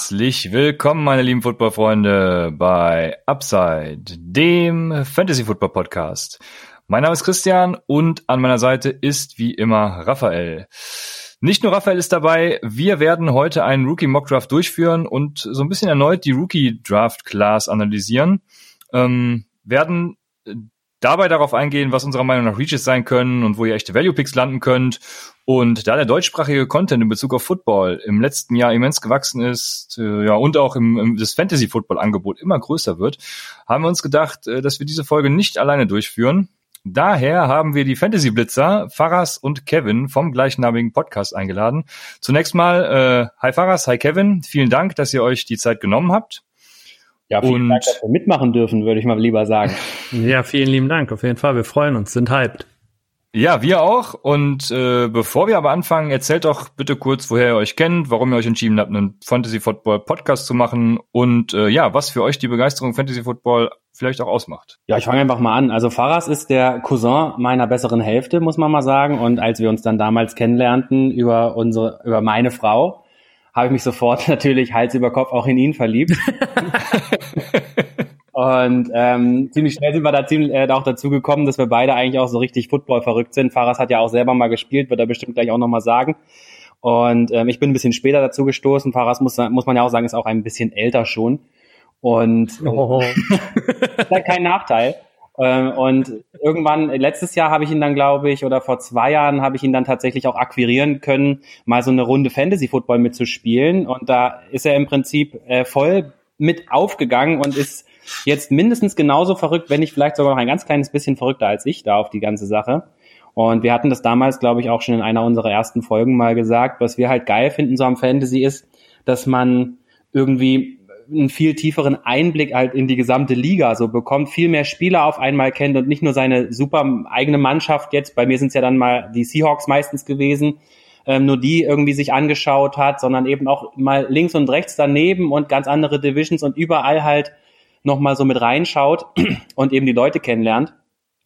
Herzlich willkommen, meine lieben Footballfreunde, bei Upside, dem Fantasy Football Podcast. Mein Name ist Christian und an meiner Seite ist wie immer Raphael. Nicht nur Raphael ist dabei, wir werden heute einen Rookie Mock Draft durchführen und so ein bisschen erneut die Rookie Draft Class analysieren. Ähm, werden dabei darauf eingehen, was unserer Meinung nach Reaches sein können und wo ihr echte Value Picks landen könnt. Und da der deutschsprachige Content in Bezug auf Football im letzten Jahr immens gewachsen ist, äh, ja, und auch im, im das Fantasy Football Angebot immer größer wird, haben wir uns gedacht, äh, dass wir diese Folge nicht alleine durchführen. Daher haben wir die Fantasy Blitzer, Faras und Kevin vom gleichnamigen Podcast eingeladen. Zunächst mal, äh, hi Faras, hi Kevin, vielen Dank, dass ihr euch die Zeit genommen habt. Ja, vielen und, Dank, dass wir mitmachen dürfen, würde ich mal lieber sagen. Ja, vielen lieben Dank, auf jeden Fall. Wir freuen uns, sind hyped. Ja, wir auch. Und äh, bevor wir aber anfangen, erzählt doch bitte kurz, woher ihr euch kennt, warum ihr euch entschieden habt, einen Fantasy Football Podcast zu machen und äh, ja, was für euch die Begeisterung Fantasy Football vielleicht auch ausmacht. Ja, ich fange einfach mal an. Also Faras ist der Cousin meiner besseren Hälfte, muss man mal sagen. Und als wir uns dann damals kennenlernten über unsere, über meine Frau, habe ich mich sofort natürlich Hals über Kopf auch in ihn verliebt. Und ähm, ziemlich schnell sind wir da ziemlich, äh, auch dazu gekommen, dass wir beide eigentlich auch so richtig Football verrückt sind. Faras hat ja auch selber mal gespielt, wird er bestimmt gleich auch nochmal sagen. Und ähm, ich bin ein bisschen später dazu gestoßen. Faras muss, muss man ja auch sagen, ist auch ein bisschen älter schon. Und äh, oh. ist halt kein Nachteil. Ähm, und irgendwann, letztes Jahr habe ich ihn dann, glaube ich, oder vor zwei Jahren habe ich ihn dann tatsächlich auch akquirieren können, mal so eine Runde Fantasy Football mitzuspielen. Und da ist er im Prinzip äh, voll mit aufgegangen und ist jetzt mindestens genauso verrückt, wenn nicht vielleicht sogar noch ein ganz kleines bisschen verrückter als ich da auf die ganze Sache. Und wir hatten das damals, glaube ich, auch schon in einer unserer ersten Folgen mal gesagt. Was wir halt geil finden so am Fantasy ist, dass man irgendwie einen viel tieferen Einblick halt in die gesamte Liga so bekommt, viel mehr Spieler auf einmal kennt und nicht nur seine super eigene Mannschaft jetzt, bei mir sind es ja dann mal die Seahawks meistens gewesen, ähm, nur die irgendwie sich angeschaut hat, sondern eben auch mal links und rechts daneben und ganz andere Divisions und überall halt nochmal so mit reinschaut und eben die Leute kennenlernt.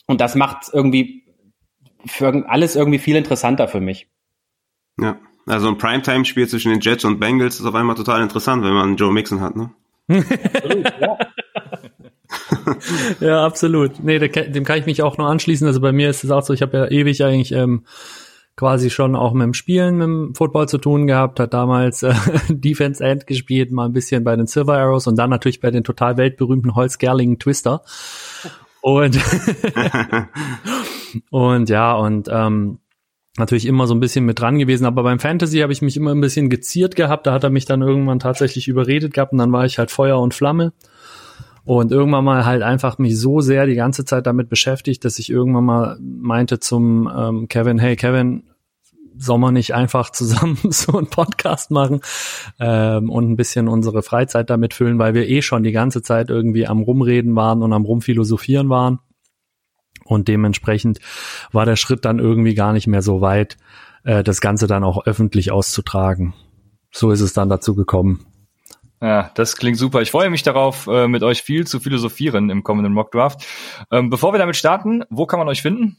Und das macht irgendwie für alles irgendwie viel interessanter für mich. Ja, also ein Primetime-Spiel zwischen den Jets und Bengals ist auf einmal total interessant, wenn man Joe Mixon hat, ne? absolut, ja. ja, absolut. Nee, dem kann ich mich auch nur anschließen. Also bei mir ist es auch so, ich habe ja ewig eigentlich ähm, quasi schon auch mit dem Spielen, mit dem Football zu tun gehabt, hat damals äh, Defense End gespielt, mal ein bisschen bei den Silver Arrows und dann natürlich bei den total weltberühmten Holzgerlingen Twister. Und, und ja, und ähm, natürlich immer so ein bisschen mit dran gewesen, aber beim Fantasy habe ich mich immer ein bisschen geziert gehabt, da hat er mich dann irgendwann tatsächlich überredet gehabt und dann war ich halt Feuer und Flamme und irgendwann mal halt einfach mich so sehr die ganze Zeit damit beschäftigt, dass ich irgendwann mal meinte zum ähm, Kevin, hey Kevin, soll man nicht einfach zusammen so einen Podcast machen ähm, und ein bisschen unsere Freizeit damit füllen, weil wir eh schon die ganze Zeit irgendwie am Rumreden waren und am Rumphilosophieren waren. Und dementsprechend war der Schritt dann irgendwie gar nicht mehr so weit, äh, das Ganze dann auch öffentlich auszutragen. So ist es dann dazu gekommen. Ja, das klingt super. Ich freue mich darauf, äh, mit euch viel zu philosophieren im kommenden Mock Draft. Ähm, bevor wir damit starten, wo kann man euch finden?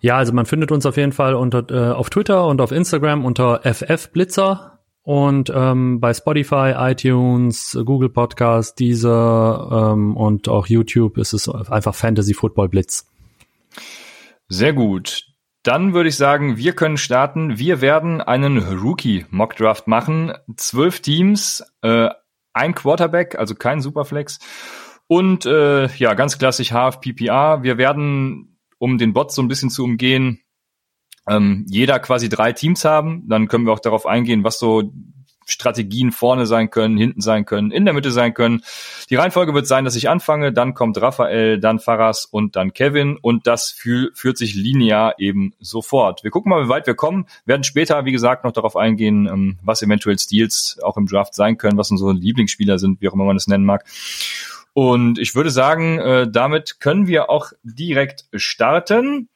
Ja, also man findet uns auf jeden Fall unter, äh, auf Twitter und auf Instagram unter FFblitzer und ähm, bei Spotify, iTunes, Google Podcast, Deezer ähm, und auch YouTube ist es einfach Fantasy Football Blitz. Sehr gut. Dann würde ich sagen, wir können starten. Wir werden einen Rookie Mock Draft machen. Zwölf Teams, äh, ein Quarterback, also kein Superflex. Und äh, ja, ganz klassisch HFPPA. Wir werden um den Bot so ein bisschen zu umgehen, ähm, jeder quasi drei Teams haben. Dann können wir auch darauf eingehen, was so Strategien vorne sein können, hinten sein können, in der Mitte sein können. Die Reihenfolge wird sein, dass ich anfange, dann kommt Raphael, dann Faras und dann Kevin und das fü führt sich linear eben sofort. Wir gucken mal, wie weit wir kommen, werden später, wie gesagt, noch darauf eingehen, ähm, was eventuell Steals auch im Draft sein können, was unsere Lieblingsspieler sind, wie auch immer man es nennen mag. Und ich würde sagen, äh, damit können wir auch direkt starten.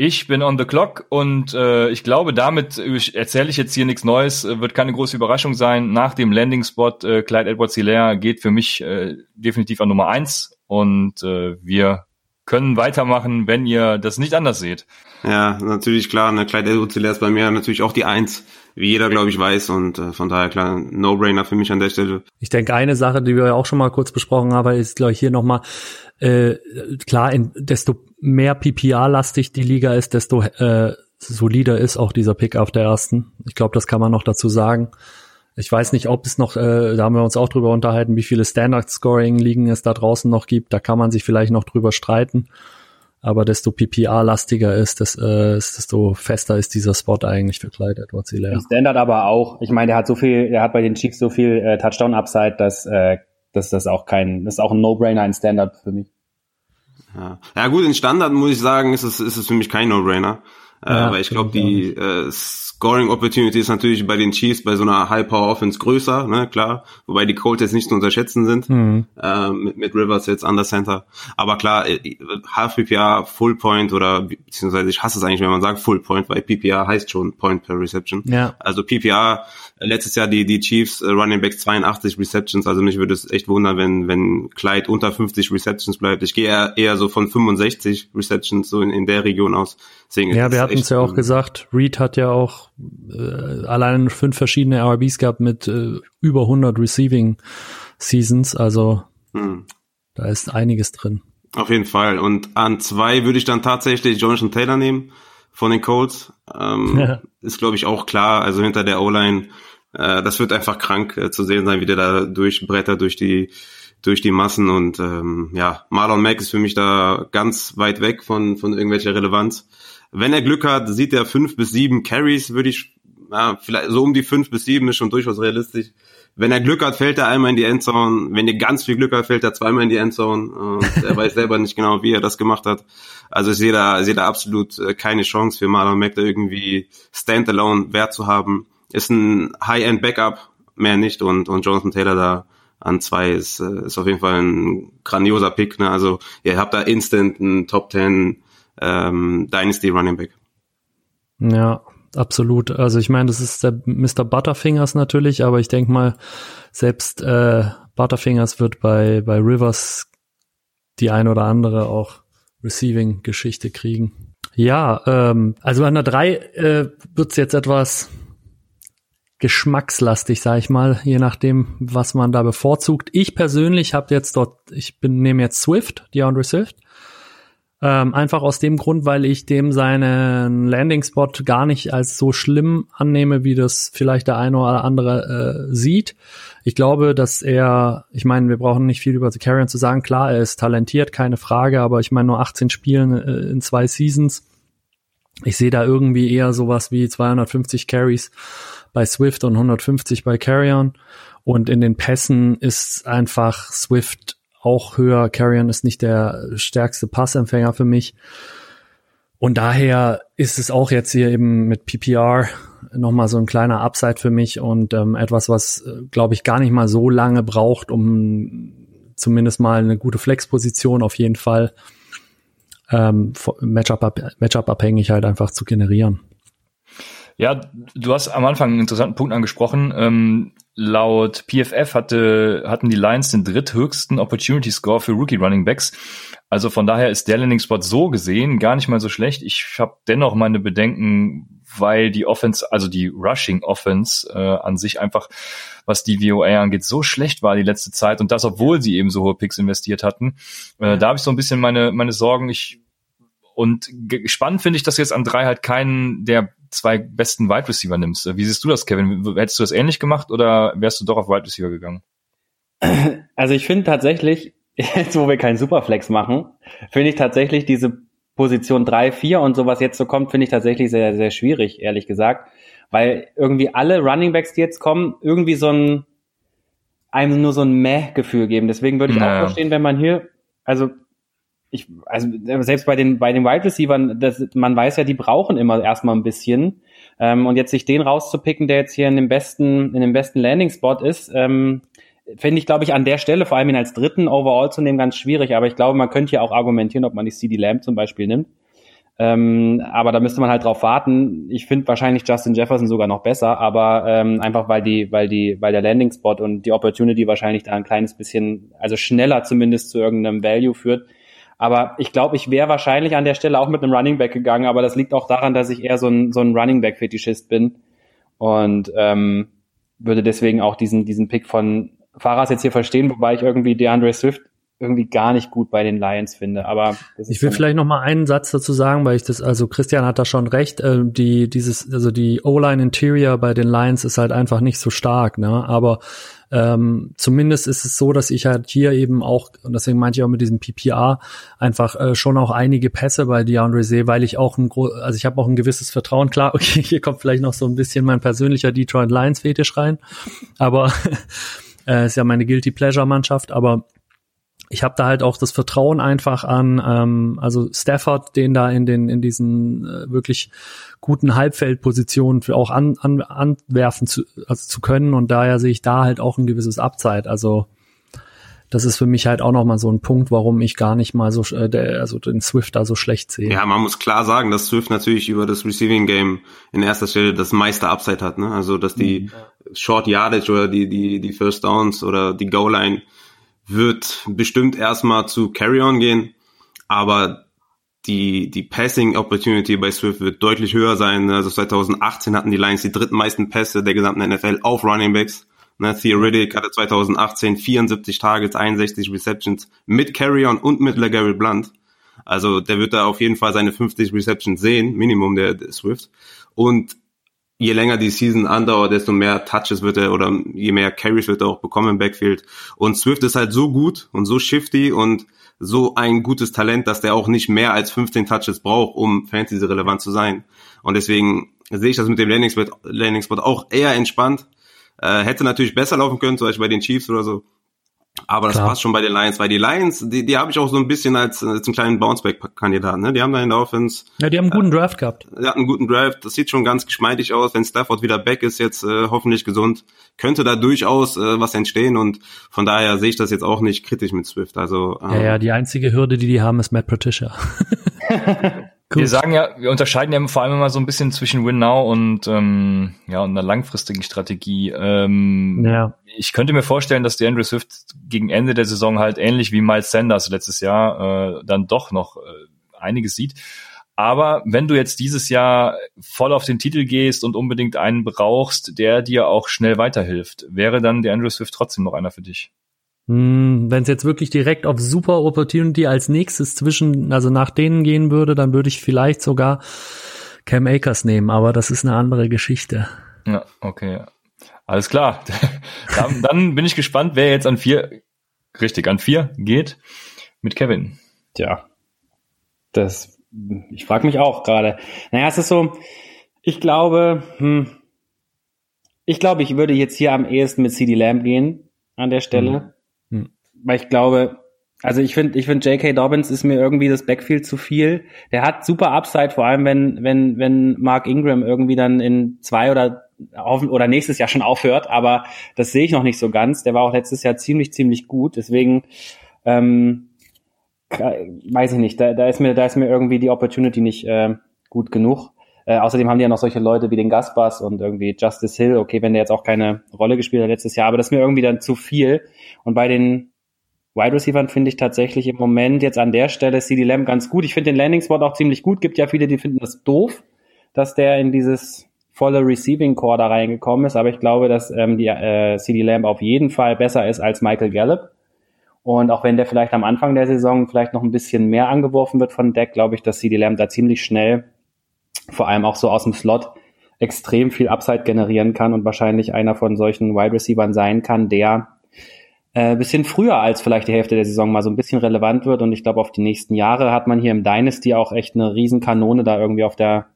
Ich bin on the clock und äh, ich glaube, damit erzähle ich jetzt hier nichts Neues, äh, wird keine große Überraschung sein. Nach dem Landing-Spot äh, Clyde Edwards Hilaire geht für mich äh, definitiv an Nummer eins und äh, wir können weitermachen, wenn ihr das nicht anders seht. Ja, natürlich klar. Ne, Clyde edwards ist bei mir natürlich auch die Eins, wie jeder, glaube ich, weiß. Und äh, von daher klar, No-Brainer für mich an der Stelle. Ich denke, eine Sache, die wir ja auch schon mal kurz besprochen haben, ist, glaube ich, hier nochmal, äh, klar, in, desto mehr PPR-lastig die Liga ist, desto äh, solider ist auch dieser Pick auf der ersten. Ich glaube, das kann man noch dazu sagen. Ich weiß nicht, ob es noch, äh, da haben wir uns auch drüber unterhalten, wie viele Standard-Scoring-Ligen es da draußen noch gibt. Da kann man sich vielleicht noch drüber streiten. Aber desto PPR-lastiger ist, das, äh, desto fester ist dieser Spot eigentlich für Clyde Edwards Hilaire. Standard aber auch. Ich meine, der hat so viel, der hat bei den Chiefs so viel äh, Touchdown-Upside, dass, äh, dass das auch kein, das ist auch ein No-Brainer, ein Standard für mich. Ja. ja gut, in Standard muss ich sagen, ist es, ist es für mich kein No-Brainer. Äh, ja, weil ich glaube, die äh, Scoring Opportunity ist natürlich bei den Chiefs bei so einer High Power Offense größer, ne, klar. Wobei die Colts jetzt nicht zu unterschätzen sind, mhm. äh, mit, mit Rivers jetzt an der Center. Aber klar, äh, Half PPR, Full Point oder beziehungsweise ich hasse es eigentlich, wenn man sagt Full Point, weil PPR heißt schon Point per Reception. Ja. Also PPR letztes Jahr die, die Chiefs äh, Running Backs 82 Receptions, also mich würde es echt wundern, wenn, wenn Clyde unter 50 Receptions bleibt. Ich gehe eher, eher so von 65 Receptions so in, in der Region aus. Deswegen ja, wir hatten es ja auch gesagt, Reed hat ja auch äh, allein fünf verschiedene RBs gehabt mit äh, über 100 Receiving Seasons, also hm. da ist einiges drin. Auf jeden Fall. Und an zwei würde ich dann tatsächlich Jonathan Taylor nehmen von den Colts. Ähm, ja. Ist, glaube ich, auch klar. Also hinter der O-Line äh, das wird einfach krank äh, zu sehen sein, wie der da durchbrettert durch die durch die Massen und ähm, ja, Marlon Mack ist für mich da ganz weit weg von von irgendwelcher Relevanz. Wenn er Glück hat, sieht er fünf bis sieben Carries, würde ich ja, vielleicht so um die fünf bis sieben ist schon durchaus realistisch. Wenn er Glück hat, fällt er einmal in die Endzone. Wenn er ganz viel Glück hat, fällt er zweimal in die Endzone. Und er weiß selber nicht genau, wie er das gemacht hat. Also ich sehe da, sehe da absolut äh, keine Chance für Marlon Mack, da irgendwie Standalone Wert zu haben ist ein High-End-Backup, mehr nicht. Und, und Jonathan Taylor da an zwei ist, äh, ist auf jeden Fall ein grandioser Pick. Ne? Also ihr habt da instant einen Top 10 ähm, Dynasty Running Back. Ja, absolut. Also ich meine, das ist der Mr. Butterfingers natürlich, aber ich denke mal, selbst äh, Butterfingers wird bei, bei Rivers die ein oder andere auch Receiving-Geschichte kriegen. Ja, ähm, also an der drei äh, wird's jetzt etwas geschmackslastig, sage ich mal, je nachdem, was man da bevorzugt. Ich persönlich habe jetzt dort, ich bin nehme jetzt Swift, DeAndre Swift, ähm, einfach aus dem Grund, weil ich dem seinen Landing-Spot gar nicht als so schlimm annehme, wie das vielleicht der eine oder andere äh, sieht. Ich glaube, dass er, ich meine, wir brauchen nicht viel über The Carrion zu sagen. Klar, er ist talentiert, keine Frage, aber ich meine nur 18 Spielen äh, in zwei Seasons. Ich sehe da irgendwie eher sowas wie 250 Carries bei Swift und 150 bei Carrion. Und in den Pässen ist einfach Swift auch höher. Carrion ist nicht der stärkste Passempfänger für mich. Und daher ist es auch jetzt hier eben mit PPR nochmal so ein kleiner Upside für mich und ähm, etwas, was, äh, glaube ich, gar nicht mal so lange braucht, um zumindest mal eine gute Flexposition auf jeden Fall ähm, Matchup, Matchup abhängig halt einfach zu generieren. Ja, du hast am Anfang einen interessanten Punkt angesprochen. Ähm, laut PFF hatte, hatten die Lions den dritthöchsten Opportunity Score für Rookie Running Backs. Also von daher ist der Landing Spot so gesehen gar nicht mal so schlecht. Ich habe dennoch meine Bedenken, weil die Offense, also die Rushing Offense äh, an sich einfach, was die VOA angeht, so schlecht war die letzte Zeit und das, obwohl sie eben so hohe Picks investiert hatten. Äh, da habe ich so ein bisschen meine meine Sorgen. Ich und spannend finde ich, dass jetzt an drei halt keinen der zwei besten Wide Receiver nimmst. Wie siehst du das, Kevin? Hättest du das ähnlich gemacht oder wärst du doch auf Wide Receiver gegangen? Also ich finde tatsächlich, jetzt wo wir keinen Superflex machen, finde ich tatsächlich diese Position drei, vier und sowas jetzt so kommt, finde ich tatsächlich sehr, sehr schwierig, ehrlich gesagt. Weil irgendwie alle Running Backs, die jetzt kommen, irgendwie so ein, einem nur so ein Meh-Gefühl geben. Deswegen würde ich naja. auch verstehen, wenn man hier, also ich, also selbst bei den bei den Wide Receivern, man weiß ja, die brauchen immer erstmal ein bisschen. Ähm, und jetzt sich den rauszupicken, der jetzt hier in dem besten in dem besten Landing Spot ist, ähm, finde ich, glaube ich, an der Stelle vor allem ihn als dritten Overall zu nehmen ganz schwierig. Aber ich glaube, man könnte ja auch argumentieren, ob man die CD Lamb zum Beispiel nimmt. Ähm, aber da müsste man halt drauf warten. Ich finde wahrscheinlich Justin Jefferson sogar noch besser, aber ähm, einfach weil die, weil die, weil der Landing Spot und die Opportunity wahrscheinlich da ein kleines bisschen, also schneller zumindest zu irgendeinem Value führt Aber ich glaube, ich wäre wahrscheinlich an der Stelle auch mit einem Running Back gegangen, aber das liegt auch daran, dass ich eher so ein, so ein Running Back-Fetischist bin. Und ähm, würde deswegen auch diesen, diesen Pick von Fahrers jetzt hier verstehen, wobei ich irgendwie DeAndre Swift irgendwie gar nicht gut bei den Lions finde. Aber ich will vielleicht noch mal einen Satz dazu sagen, weil ich das, also Christian hat da schon recht. Äh, die dieses, also die O-Line Interior bei den Lions ist halt einfach nicht so stark, ne? Aber ähm, zumindest ist es so, dass ich halt hier eben auch, und deswegen meinte ich auch mit diesem PPR, einfach äh, schon auch einige Pässe bei DeAndre sehe, weil ich auch ein also ich habe auch ein gewisses Vertrauen. Klar, okay, hier kommt vielleicht noch so ein bisschen mein persönlicher Detroit Lions Fetisch rein, aber äh, ist ja meine Guilty Pleasure Mannschaft, aber ich habe da halt auch das Vertrauen einfach an, ähm, also Stafford, den da in den in diesen äh, wirklich guten Halbfeldpositionen für auch an, an, anwerfen zu, also zu können und daher sehe ich da halt auch ein gewisses Upside. Also das ist für mich halt auch nochmal so ein Punkt, warum ich gar nicht mal so, äh, der, also den Swift da so schlecht sehe. Ja, man muss klar sagen, dass Swift natürlich über das Receiving Game in erster Stelle das meiste Upside hat, ne? Also dass die mhm. Short Yardage oder die die die First Downs oder die Goal Line wird bestimmt erstmal zu Carry-On gehen, aber die, die Passing Opportunity bei Swift wird deutlich höher sein. Also 2018 hatten die Lions die dritten meisten Pässe der gesamten NFL auf Running Backs. Ne, Theoretic hatte 2018 74 Targets, 61 Receptions mit Carry-On und mit LeGarry Blunt. Also der wird da auf jeden Fall seine 50 Receptions sehen, Minimum der, der Swift. Und je länger die Season andauert, desto mehr Touches wird er oder je mehr Carries wird er auch bekommen im Backfield. Und Swift ist halt so gut und so shifty und so ein gutes Talent, dass der auch nicht mehr als 15 Touches braucht, um Fantasy relevant zu sein. Und deswegen sehe ich das mit dem Landing Spot, Landing auch eher entspannt. Äh, hätte natürlich besser laufen können, zum Beispiel bei den Chiefs oder so. Aber das Klar. passt schon bei den Lions, weil die Lions, die, die habe ich auch so ein bisschen als, als einen kleinen Bounceback-Kandidaten. Ne? Die haben da in der Offense. Ja, die haben einen guten äh, Draft gehabt. Die hatten einen guten Draft. Das sieht schon ganz geschmeidig aus. Wenn Stafford wieder back ist, jetzt äh, hoffentlich gesund, könnte da durchaus äh, was entstehen. Und von daher sehe ich das jetzt auch nicht kritisch mit Swift. Also ähm, ja, ja, die einzige Hürde, die die haben, ist Matt Patricia. Cool. Wir sagen ja, wir unterscheiden ja vor allem immer so ein bisschen zwischen Win Now und ähm, ja und einer langfristigen Strategie. Ähm, ja. Ich könnte mir vorstellen, dass die Andrew Swift gegen Ende der Saison halt ähnlich wie Miles Sanders letztes Jahr äh, dann doch noch äh, einiges sieht. Aber wenn du jetzt dieses Jahr voll auf den Titel gehst und unbedingt einen brauchst, der dir auch schnell weiterhilft, wäre dann der Andrew Swift trotzdem noch einer für dich? Hm, Wenn es jetzt wirklich direkt auf Super Opportunity als nächstes zwischen, also nach denen gehen würde, dann würde ich vielleicht sogar Cam Akers nehmen, aber das ist eine andere Geschichte. Ja, okay. Alles klar. dann, dann bin ich gespannt, wer jetzt an vier, richtig, an vier geht mit Kevin. Tja, das, ich frage mich auch gerade. Naja, es ist so, ich glaube, hm, ich glaube, ich würde jetzt hier am ehesten mit CD Lamb gehen an der Stelle. Mhm weil ich glaube, also ich finde, ich finde J.K. Dobbins ist mir irgendwie das Backfield zu viel. Der hat super Upside, vor allem wenn wenn wenn Mark Ingram irgendwie dann in zwei oder oder nächstes Jahr schon aufhört, aber das sehe ich noch nicht so ganz. Der war auch letztes Jahr ziemlich ziemlich gut, deswegen ähm, weiß ich nicht. Da, da ist mir da ist mir irgendwie die Opportunity nicht äh, gut genug. Äh, außerdem haben die ja noch solche Leute wie den Gaspers und irgendwie Justice Hill. Okay, wenn der jetzt auch keine Rolle gespielt hat letztes Jahr, aber das ist mir irgendwie dann zu viel. Und bei den Wide Receivers finde ich tatsächlich im Moment jetzt an der Stelle CD Lamb ganz gut. Ich finde den Landing Spot auch ziemlich gut. Gibt ja viele, die finden das doof, dass der in dieses volle Receiving Core da reingekommen ist. Aber ich glaube, dass ähm, die äh, CD Lamb auf jeden Fall besser ist als Michael Gallup. Und auch wenn der vielleicht am Anfang der Saison vielleicht noch ein bisschen mehr angeworfen wird von Deck, glaube ich, dass CD Lamb da ziemlich schnell, vor allem auch so aus dem Slot, extrem viel Upside generieren kann und wahrscheinlich einer von solchen Wide Receivern sein kann, der äh, bisschen früher als vielleicht die Hälfte der Saison mal so ein bisschen relevant wird. Und ich glaube, auf die nächsten Jahre hat man hier im Dynasty auch echt eine Riesenkanone da irgendwie auf der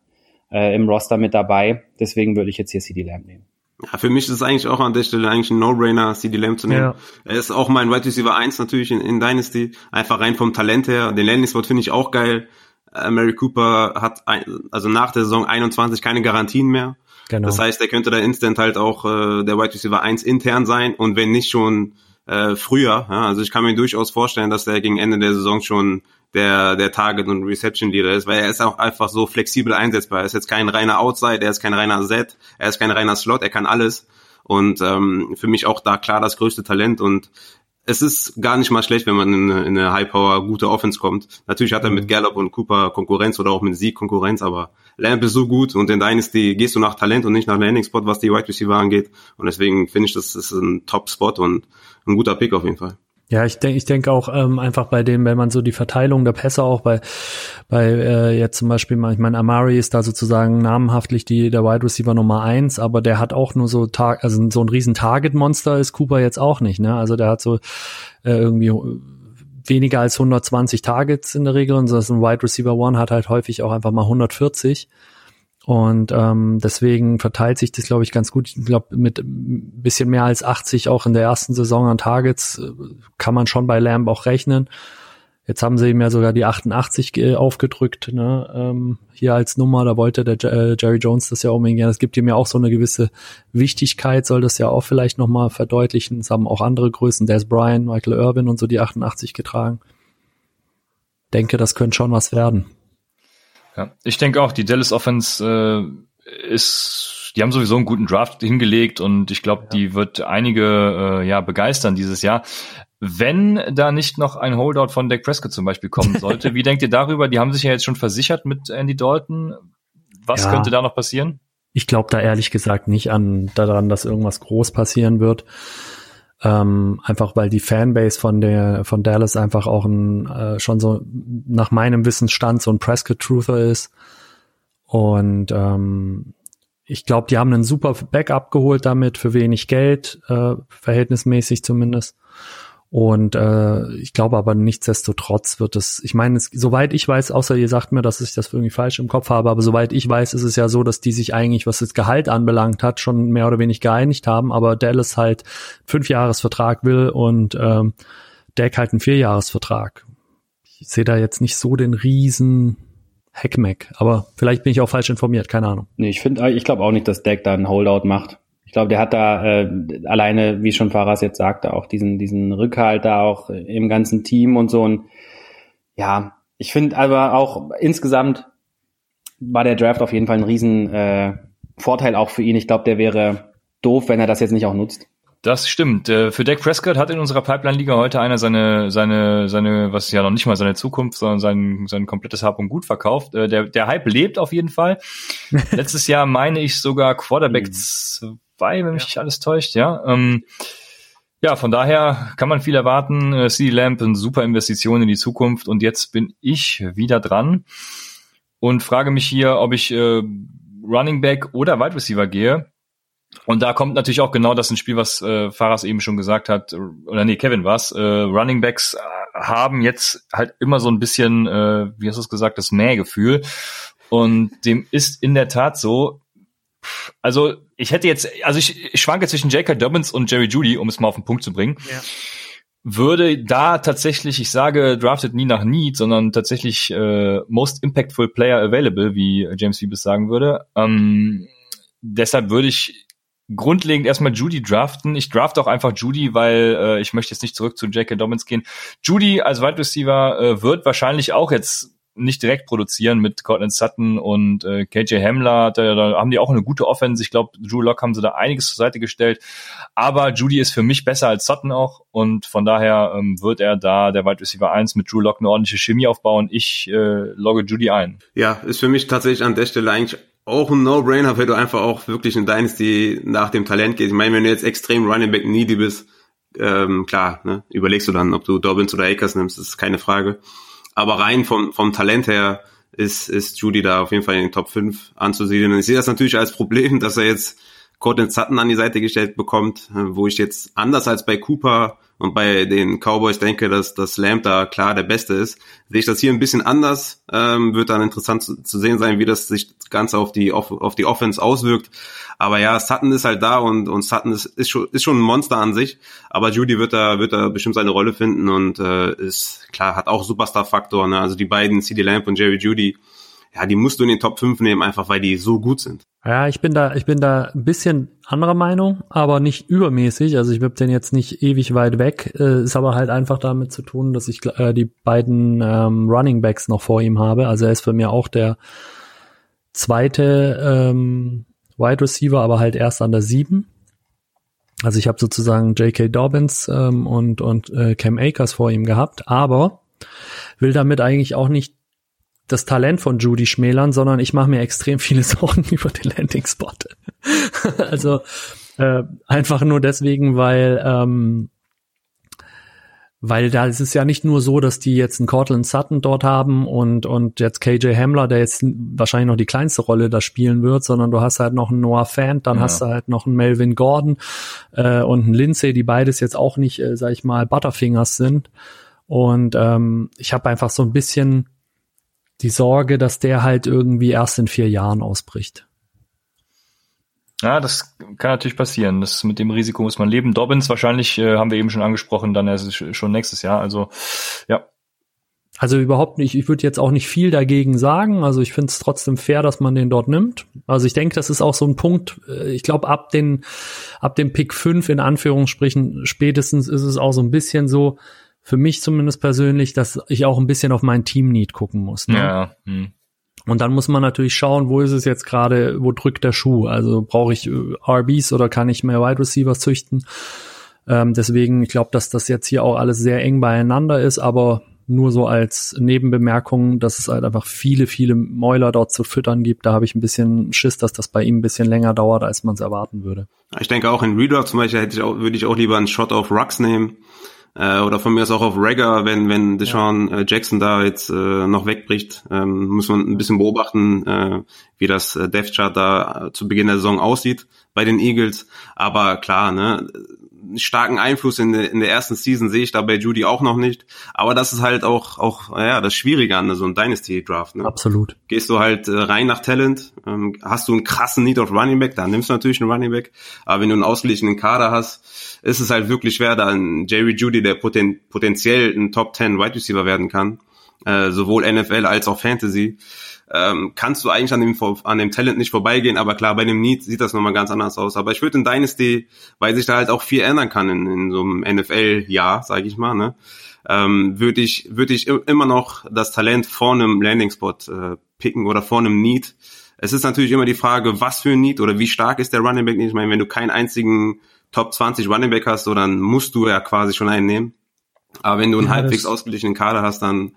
äh, im Roster mit dabei. Deswegen würde ich jetzt hier CD Lamb nehmen. Ja, für mich ist es eigentlich auch an der Stelle eigentlich ein No-Brainer, CD Lamb zu nehmen. Ja. Er ist auch mein Wide Receiver 1 natürlich in, in Dynasty. Einfach rein vom Talent her. Den Landing Spot finde ich auch geil. Äh, Mary Cooper hat ein, also nach der Saison 21 keine Garantien mehr. Genau. Das heißt, er könnte da instant halt auch äh, der Wide Receiver 1 intern sein und wenn nicht schon äh, früher. Ja? Also ich kann mir durchaus vorstellen, dass er gegen Ende der Saison schon der, der Target- und Reception-Leader ist, weil er ist auch einfach so flexibel einsetzbar. Er ist jetzt kein reiner Outside, er ist kein reiner Set, er ist kein reiner Slot, er kann alles. Und ähm, für mich auch da klar das größte Talent und es ist gar nicht mal schlecht, wenn man in eine, in eine High-Power gute Offense kommt. Natürlich hat er mit Gallup und Cooper Konkurrenz oder auch mit Sieg Konkurrenz, aber Lamp ist so gut und in Dynasty gehst du nach Talent und nicht nach Landing Spot, was die Wide Receiver angeht. Und deswegen finde ich, das ist ein Top-Spot und ein guter Pick auf jeden Fall. Ja, ich denke, ich denke auch ähm, einfach bei dem, wenn man so die Verteilung der Pässe auch bei, bei äh, jetzt zum Beispiel, ich meine, Amari ist da sozusagen namenhaftlich die der Wide Receiver Nummer eins, aber der hat auch nur so Tag, also so ein riesen Target-Monster ist Cooper jetzt auch nicht, ne? Also der hat so äh, irgendwie weniger als 120 Targets in der Regel und so ein Wide Receiver One hat halt häufig auch einfach mal 140. Und ähm, deswegen verteilt sich das, glaube ich, ganz gut. Ich glaube, mit ein bisschen mehr als 80 auch in der ersten Saison an Targets äh, kann man schon bei Lamb auch rechnen. Jetzt haben sie ihm ja sogar die 88 aufgedrückt, ne? ähm, hier als Nummer. Da wollte der äh, Jerry Jones das ja unbedingt gerne. Es gibt ihm ja auch so eine gewisse Wichtigkeit, soll das ja auch vielleicht nochmal verdeutlichen. Es haben auch andere Größen, Des Bryant, Michael Irvin und so die 88 getragen. Denke, das könnte schon was werden. Ja, ich denke auch, die Dallas Offense äh, ist, die haben sowieso einen guten Draft hingelegt und ich glaube, ja. die wird einige äh, ja begeistern dieses Jahr. Wenn da nicht noch ein Holdout von Dak Prescott zum Beispiel kommen sollte, wie denkt ihr darüber? Die haben sich ja jetzt schon versichert mit Andy Dalton. Was ja. könnte da noch passieren? Ich glaube da ehrlich gesagt nicht an daran, dass irgendwas groß passieren wird. Ähm, einfach weil die Fanbase von der von Dallas einfach auch ein äh, schon so nach meinem Wissensstand so ein Prescott Truther ist und ähm, ich glaube, die haben einen super Backup geholt damit für wenig Geld, äh, verhältnismäßig zumindest. Und äh, ich glaube aber nichtsdestotrotz wird es, ich meine, soweit ich weiß, außer ihr sagt mir, dass ich das irgendwie falsch im Kopf habe, aber soweit ich weiß, ist es ja so, dass die sich eigentlich, was das Gehalt anbelangt hat, schon mehr oder weniger geeinigt haben, aber Dallas halt fünf Jahresvertrag will und ähm, Deck halt einen Vierjahresvertrag. Ich sehe da jetzt nicht so den riesen Hackmack, aber vielleicht bin ich auch falsch informiert, keine Ahnung. Nee, ich finde, ich glaube auch nicht, dass Deck da einen Holdout macht. Ich glaube, der hat da äh, alleine, wie schon Faras jetzt sagte, auch diesen, diesen Rückhalt da auch im ganzen Team und so. Und ja, ich finde aber auch insgesamt war der Draft auf jeden Fall ein riesen äh, Vorteil auch für ihn. Ich glaube, der wäre doof, wenn er das jetzt nicht auch nutzt. Das stimmt. Äh, für Dak Prescott hat in unserer Pipeline-Liga heute einer seine, seine, seine, was ja noch nicht mal seine Zukunft, sondern sein, sein komplettes Hab und Gut verkauft. Äh, der, der Hype lebt auf jeden Fall. Letztes Jahr meine ich sogar Quarterback mhm zwei, wenn mich nicht alles täuscht, ja. Ähm, ja, von daher kann man viel erwarten. Äh, CD Lamp, eine super Investition in die Zukunft. Und jetzt bin ich wieder dran und frage mich hier, ob ich äh, Running Back oder Wide Receiver gehe. Und da kommt natürlich auch genau das ins Spiel, was äh, Faras eben schon gesagt hat, oder nee, Kevin was. Äh, Running Backs äh, haben jetzt halt immer so ein bisschen, äh, wie hast du es gesagt, das Mähgefühl. Und dem ist in der Tat so, also ich hätte jetzt, also ich, ich schwanke zwischen J.K. Dobbins und Jerry Judy, um es mal auf den Punkt zu bringen. Ja. Würde da tatsächlich, ich sage, drafted nie nach Need, sondern tatsächlich äh, most impactful player available, wie James Wiebes sagen würde. Ähm, deshalb würde ich grundlegend erstmal Judy draften. Ich draft auch einfach Judy, weil äh, ich möchte jetzt nicht zurück zu J.K. Dobbins gehen. Judy als Wide Receiver äh, wird wahrscheinlich auch jetzt nicht direkt produzieren mit Cortland Sutton und äh, KJ Hamler. Da, da haben die auch eine gute Offense. Ich glaube, Drew Lock haben sie da einiges zur Seite gestellt. Aber Judy ist für mich besser als Sutton auch und von daher ähm, wird er da der Wide Receiver 1 mit Drew Lock eine ordentliche Chemie aufbauen. Ich äh, logge Judy ein. Ja, ist für mich tatsächlich an der Stelle eigentlich auch ein No-Brainer, weil du einfach auch wirklich in Dynasty nach dem Talent gehst. Ich meine, wenn du jetzt extrem Running Back needy bist, ähm, klar, ne, überlegst du dann, ob du Dobbins oder Akers nimmst, ist keine Frage. Aber rein vom, vom Talent her ist, ist Judy da auf jeden Fall in den Top 5 anzusiedeln. Und ich sehe das natürlich als Problem, dass er jetzt Cortland Sutton an die Seite gestellt bekommt, wo ich jetzt anders als bei Cooper und bei den Cowboys denke, dass das Lamb da klar der Beste ist, sehe ich das hier ein bisschen anders. Ähm, wird dann interessant zu, zu, sehen sein, wie das sich ganz auf die auf, auf die Offense auswirkt. Aber ja, Sutton ist halt da und und Sutton ist, ist schon ist schon ein Monster an sich. Aber Judy wird da wird da bestimmt seine Rolle finden und äh, ist klar hat auch Superstar-Faktor. Ne? Also die beiden CD Lamb und Jerry Judy ja, die musst du in den Top 5 nehmen, einfach weil die so gut sind. Ja, ich bin da, ich bin da ein bisschen anderer Meinung, aber nicht übermäßig. Also ich bin den jetzt nicht ewig weit weg. Äh, ist aber halt einfach damit zu tun, dass ich äh, die beiden ähm, Running Backs noch vor ihm habe. Also er ist für mir auch der zweite ähm, Wide Receiver, aber halt erst an der sieben. Also ich habe sozusagen J.K. Dobbins ähm, und, und äh, Cam Akers vor ihm gehabt, aber will damit eigentlich auch nicht das Talent von Judy schmälern, sondern ich mache mir extrem viele Sorgen über den Landing-Spot. also äh, einfach nur deswegen, weil ähm, weil da ist es ja nicht nur so, dass die jetzt einen Cortland Sutton dort haben und, und jetzt KJ Hamler, der jetzt wahrscheinlich noch die kleinste Rolle da spielen wird, sondern du hast halt noch einen Noah Fant, dann ja. hast du halt noch einen Melvin Gordon äh, und einen Lindsay, die beides jetzt auch nicht, äh, sag ich mal, Butterfingers sind. Und ähm, ich habe einfach so ein bisschen die Sorge, dass der halt irgendwie erst in vier Jahren ausbricht. Ja, das kann natürlich passieren. Das mit dem Risiko muss man leben. Dobbins wahrscheinlich äh, haben wir eben schon angesprochen, dann ist es schon nächstes Jahr. Also ja. Also überhaupt nicht. Ich würde jetzt auch nicht viel dagegen sagen. Also ich finde es trotzdem fair, dass man den dort nimmt. Also ich denke, das ist auch so ein Punkt. Äh, ich glaube, ab den ab dem Pick 5 in Anführungsstrichen spätestens ist es auch so ein bisschen so für mich zumindest persönlich, dass ich auch ein bisschen auf mein Team Need gucken muss. Ne? Ja. Hm. Und dann muss man natürlich schauen, wo ist es jetzt gerade, wo drückt der Schuh? Also brauche ich äh, RBs oder kann ich mehr Wide Receivers züchten? Ähm, deswegen, ich glaube, dass das jetzt hier auch alles sehr eng beieinander ist, aber nur so als Nebenbemerkung, dass es halt einfach viele, viele Mäuler dort zu füttern gibt. Da habe ich ein bisschen Schiss, dass das bei ihm ein bisschen länger dauert, als man es erwarten würde. Ich denke auch in Reader zum Beispiel hätte ich auch, würde ich auch lieber einen Shot auf Rux nehmen äh, oder von mir aus auch auf Regger, wenn, wenn Deshaun ja. äh, Jackson da jetzt äh, noch wegbricht, ähm, muss man ein bisschen beobachten, äh, wie das äh, Death Chart da äh, zu Beginn der Saison aussieht bei den Eagles. Aber klar, ne, starken Einfluss in, der in der ersten Season sehe ich da bei Judy auch noch nicht. Aber das ist halt auch, auch ja, das Schwierige an so einem Dynasty-Draft. Ne? Absolut. Gehst du halt äh, rein nach Talent, ähm, hast du einen krassen Need auf Running Back, dann nimmst du natürlich einen Running Back. Aber wenn du einen ausgeglichenen Kader hast, ist es halt wirklich schwer, da ein Jerry Judy, der poten potenziell ein Top 10 Wide Receiver werden kann, äh, sowohl NFL als auch Fantasy, ähm, kannst du eigentlich an dem, an dem Talent nicht vorbeigehen, aber klar, bei dem Need sieht das nochmal ganz anders aus. Aber ich würde in Dynasty, weil sich da halt auch viel ändern kann in, in so einem NFL-Jahr, sage ich mal, ne, ähm, würde ich, würde ich immer noch das Talent vor einem Landing-Spot äh, picken oder vor einem Need. Es ist natürlich immer die Frage, was für ein Need oder wie stark ist der Running Back. Ich meine, wenn du keinen einzigen Top 20 Running Back hast, so dann musst du ja quasi schon einen nehmen. Aber wenn du einen ja, halbwegs ausgeglichenen Kader hast, dann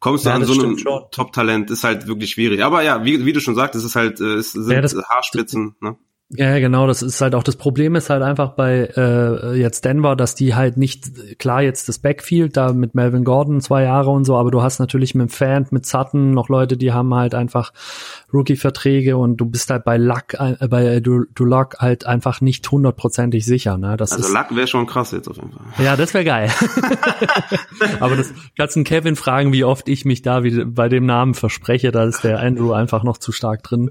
kommst du ja, an so einem Top-Talent, ist halt wirklich schwierig. Aber ja, wie, wie du schon sagst, es ist halt, äh, es sind ja, Haarspitzen. Ne? Ja, genau, das ist halt auch das Problem ist halt einfach bei äh, jetzt Denver, dass die halt nicht, klar jetzt das Backfield da mit Melvin Gordon zwei Jahre und so, aber du hast natürlich mit Fan, mit Sutton noch Leute, die haben halt einfach Rookie-Verträge und du bist halt bei Luck, äh, bei du, du Luck halt einfach nicht hundertprozentig sicher. Ne? Das also ist, Luck wäre schon krass jetzt auf jeden Fall. Ja, das wäre geil. aber das kannst du Kevin fragen, wie oft ich mich da wie, bei dem Namen verspreche, da ist der Andrew einfach noch zu stark drin.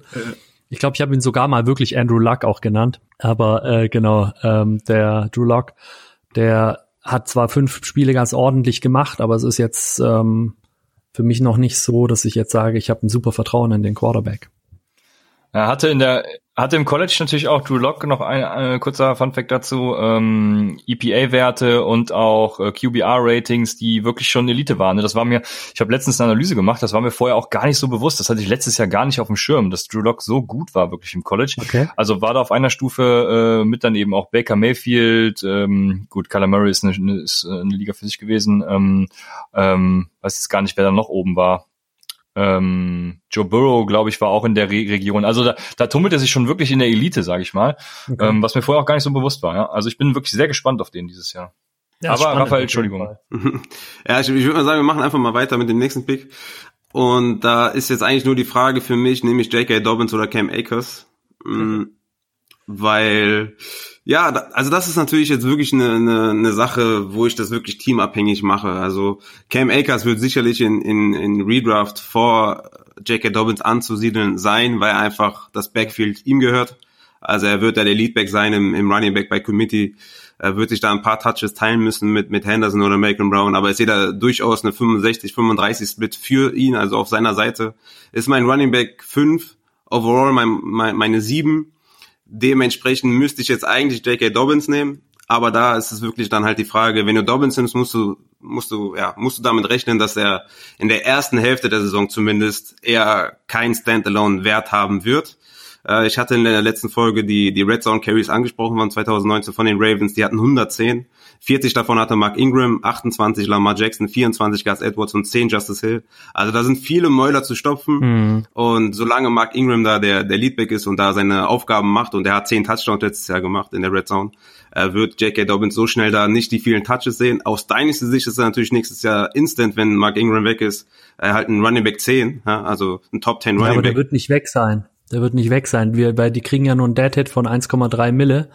Ich glaube, ich habe ihn sogar mal wirklich Andrew Luck auch genannt. Aber äh, genau, ähm, der Drew Luck, der hat zwar fünf Spiele ganz ordentlich gemacht, aber es ist jetzt ähm, für mich noch nicht so, dass ich jetzt sage, ich habe ein super Vertrauen in den Quarterback. Er hatte in der hatte im College natürlich auch Drew Lock noch ein, ein kurzer Funfact dazu, ähm, EPA-Werte und auch äh, QBR-Ratings, die wirklich schon Elite waren. Das war mir, ich habe letztens eine Analyse gemacht, das war mir vorher auch gar nicht so bewusst. Das hatte ich letztes Jahr gar nicht auf dem Schirm, dass Drew Lock so gut war wirklich im College. Okay. Also war da auf einer Stufe äh, mit dann eben auch Baker Mayfield, ähm, gut, Kyler Murray ist eine, ist eine Liga für sich gewesen. Ähm, ähm, weiß jetzt gar nicht, wer da noch oben war. Ähm, Joe Burrow, glaube ich, war auch in der Re Region. Also da, da tummelt er sich schon wirklich in der Elite, sage ich mal, okay. ähm, was mir vorher auch gar nicht so bewusst war. Ja? Also ich bin wirklich sehr gespannt auf den dieses Jahr. Ja, Aber Raphael, Entschuldigung. ja, ich, ich würde mal sagen, wir machen einfach mal weiter mit dem nächsten Pick. Und da ist jetzt eigentlich nur die Frage für mich, nämlich J.K. Dobbins oder Cam Akers. Mhm. Weil ja, also das ist natürlich jetzt wirklich eine, eine, eine Sache, wo ich das wirklich teamabhängig mache. Also Cam Akers wird sicherlich in, in, in Redraft vor J.K. Dobbins anzusiedeln sein, weil einfach das Backfield ihm gehört. Also er wird ja der Leadback sein im, im Running Back bei Committee. Er wird sich da ein paar Touches teilen müssen mit, mit Henderson oder Malcolm Brown, aber ich sehe da durchaus eine 65-35 Split für ihn, also auf seiner Seite. Ist mein Running Back 5, overall mein, mein, meine 7 Dementsprechend müsste ich jetzt eigentlich J.K. Dobbins nehmen, aber da ist es wirklich dann halt die Frage, wenn du Dobbins nimmst, musst du, musst du, ja, musst du damit rechnen, dass er in der ersten Hälfte der Saison zumindest eher keinen Standalone-Wert haben wird. Äh, ich hatte in der letzten Folge die, die Red Zone Carries angesprochen von 2019 von den Ravens. Die hatten 110. 40 davon hatte Mark Ingram, 28 Lamar Jackson, 24 Gus Edwards und 10 Justice Hill. Also da sind viele Mäuler zu stopfen. Mhm. Und solange Mark Ingram da der, der Leadback ist und da seine Aufgaben macht und er hat 10 Touchdowns letztes Jahr gemacht in der Red Zone, äh, wird J.K. Dobbins so schnell da nicht die vielen Touches sehen. Aus Dynasty Sicht ist er natürlich nächstes Jahr instant, wenn Mark Ingram weg ist, halt ein Running Back 10, ja, also ein Top 10 Running ja, aber Back. Aber der wird nicht weg sein. Der wird nicht weg sein. Wir, weil die kriegen ja nur ein Deadhead von 1,3 Mille.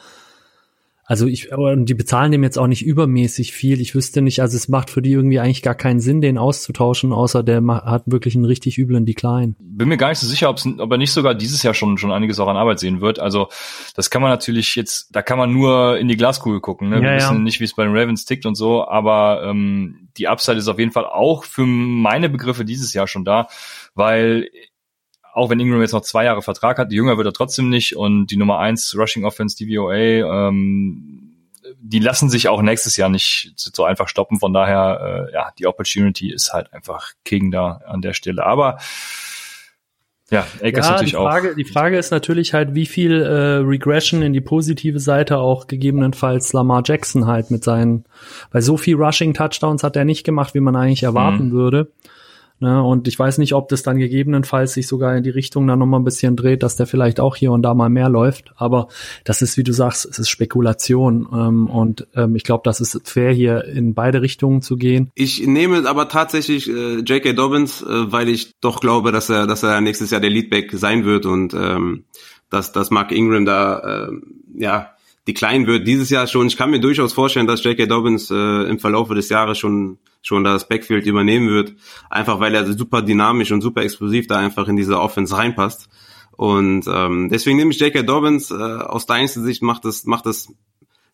Also ich, und die bezahlen dem jetzt auch nicht übermäßig viel. Ich wüsste nicht, also es macht für die irgendwie eigentlich gar keinen Sinn, den auszutauschen, außer der hat wirklich einen richtig üblen Decline. Bin mir gar nicht so sicher, ob er nicht sogar dieses Jahr schon, schon einiges auch an Arbeit sehen wird. Also das kann man natürlich jetzt, da kann man nur in die Glaskugel gucken. Ne? Wir ja, wissen ja. nicht, wie es bei den Ravens tickt und so, aber ähm, die Upside ist auf jeden Fall auch für meine Begriffe dieses Jahr schon da, weil auch wenn Ingram jetzt noch zwei Jahre Vertrag hat, jünger wird er trotzdem nicht und die Nummer eins Rushing Offense DVOA, ähm, die lassen sich auch nächstes Jahr nicht so einfach stoppen. Von daher, äh, ja, die Opportunity ist halt einfach King da an der Stelle. Aber ja, Akers ja, natürlich die Frage, auch. Die Frage ist natürlich halt, wie viel äh, Regression in die positive Seite auch gegebenenfalls Lamar Jackson halt mit seinen, weil so viel Rushing Touchdowns hat er nicht gemacht, wie man eigentlich erwarten mhm. würde. Ne? Und ich weiß nicht, ob das dann gegebenenfalls sich sogar in die Richtung dann nochmal ein bisschen dreht, dass der vielleicht auch hier und da mal mehr läuft. Aber das ist, wie du sagst, es ist Spekulation. Ähm, und ähm, ich glaube, das ist fair, hier in beide Richtungen zu gehen. Ich nehme aber tatsächlich äh, J.K. Dobbins, äh, weil ich doch glaube, dass er, dass er nächstes Jahr der Leadback sein wird und ähm, dass, dass Mark Ingram da äh, ja die klein wird dieses Jahr schon. Ich kann mir durchaus vorstellen, dass J.K. Dobbins äh, im Verlauf des Jahres schon schon das Backfield übernehmen wird, einfach weil er super dynamisch und super explosiv da einfach in diese Offense reinpasst. Und ähm, deswegen nehme ich J.K. Dobbins. Äh, aus deiner Sicht macht es macht es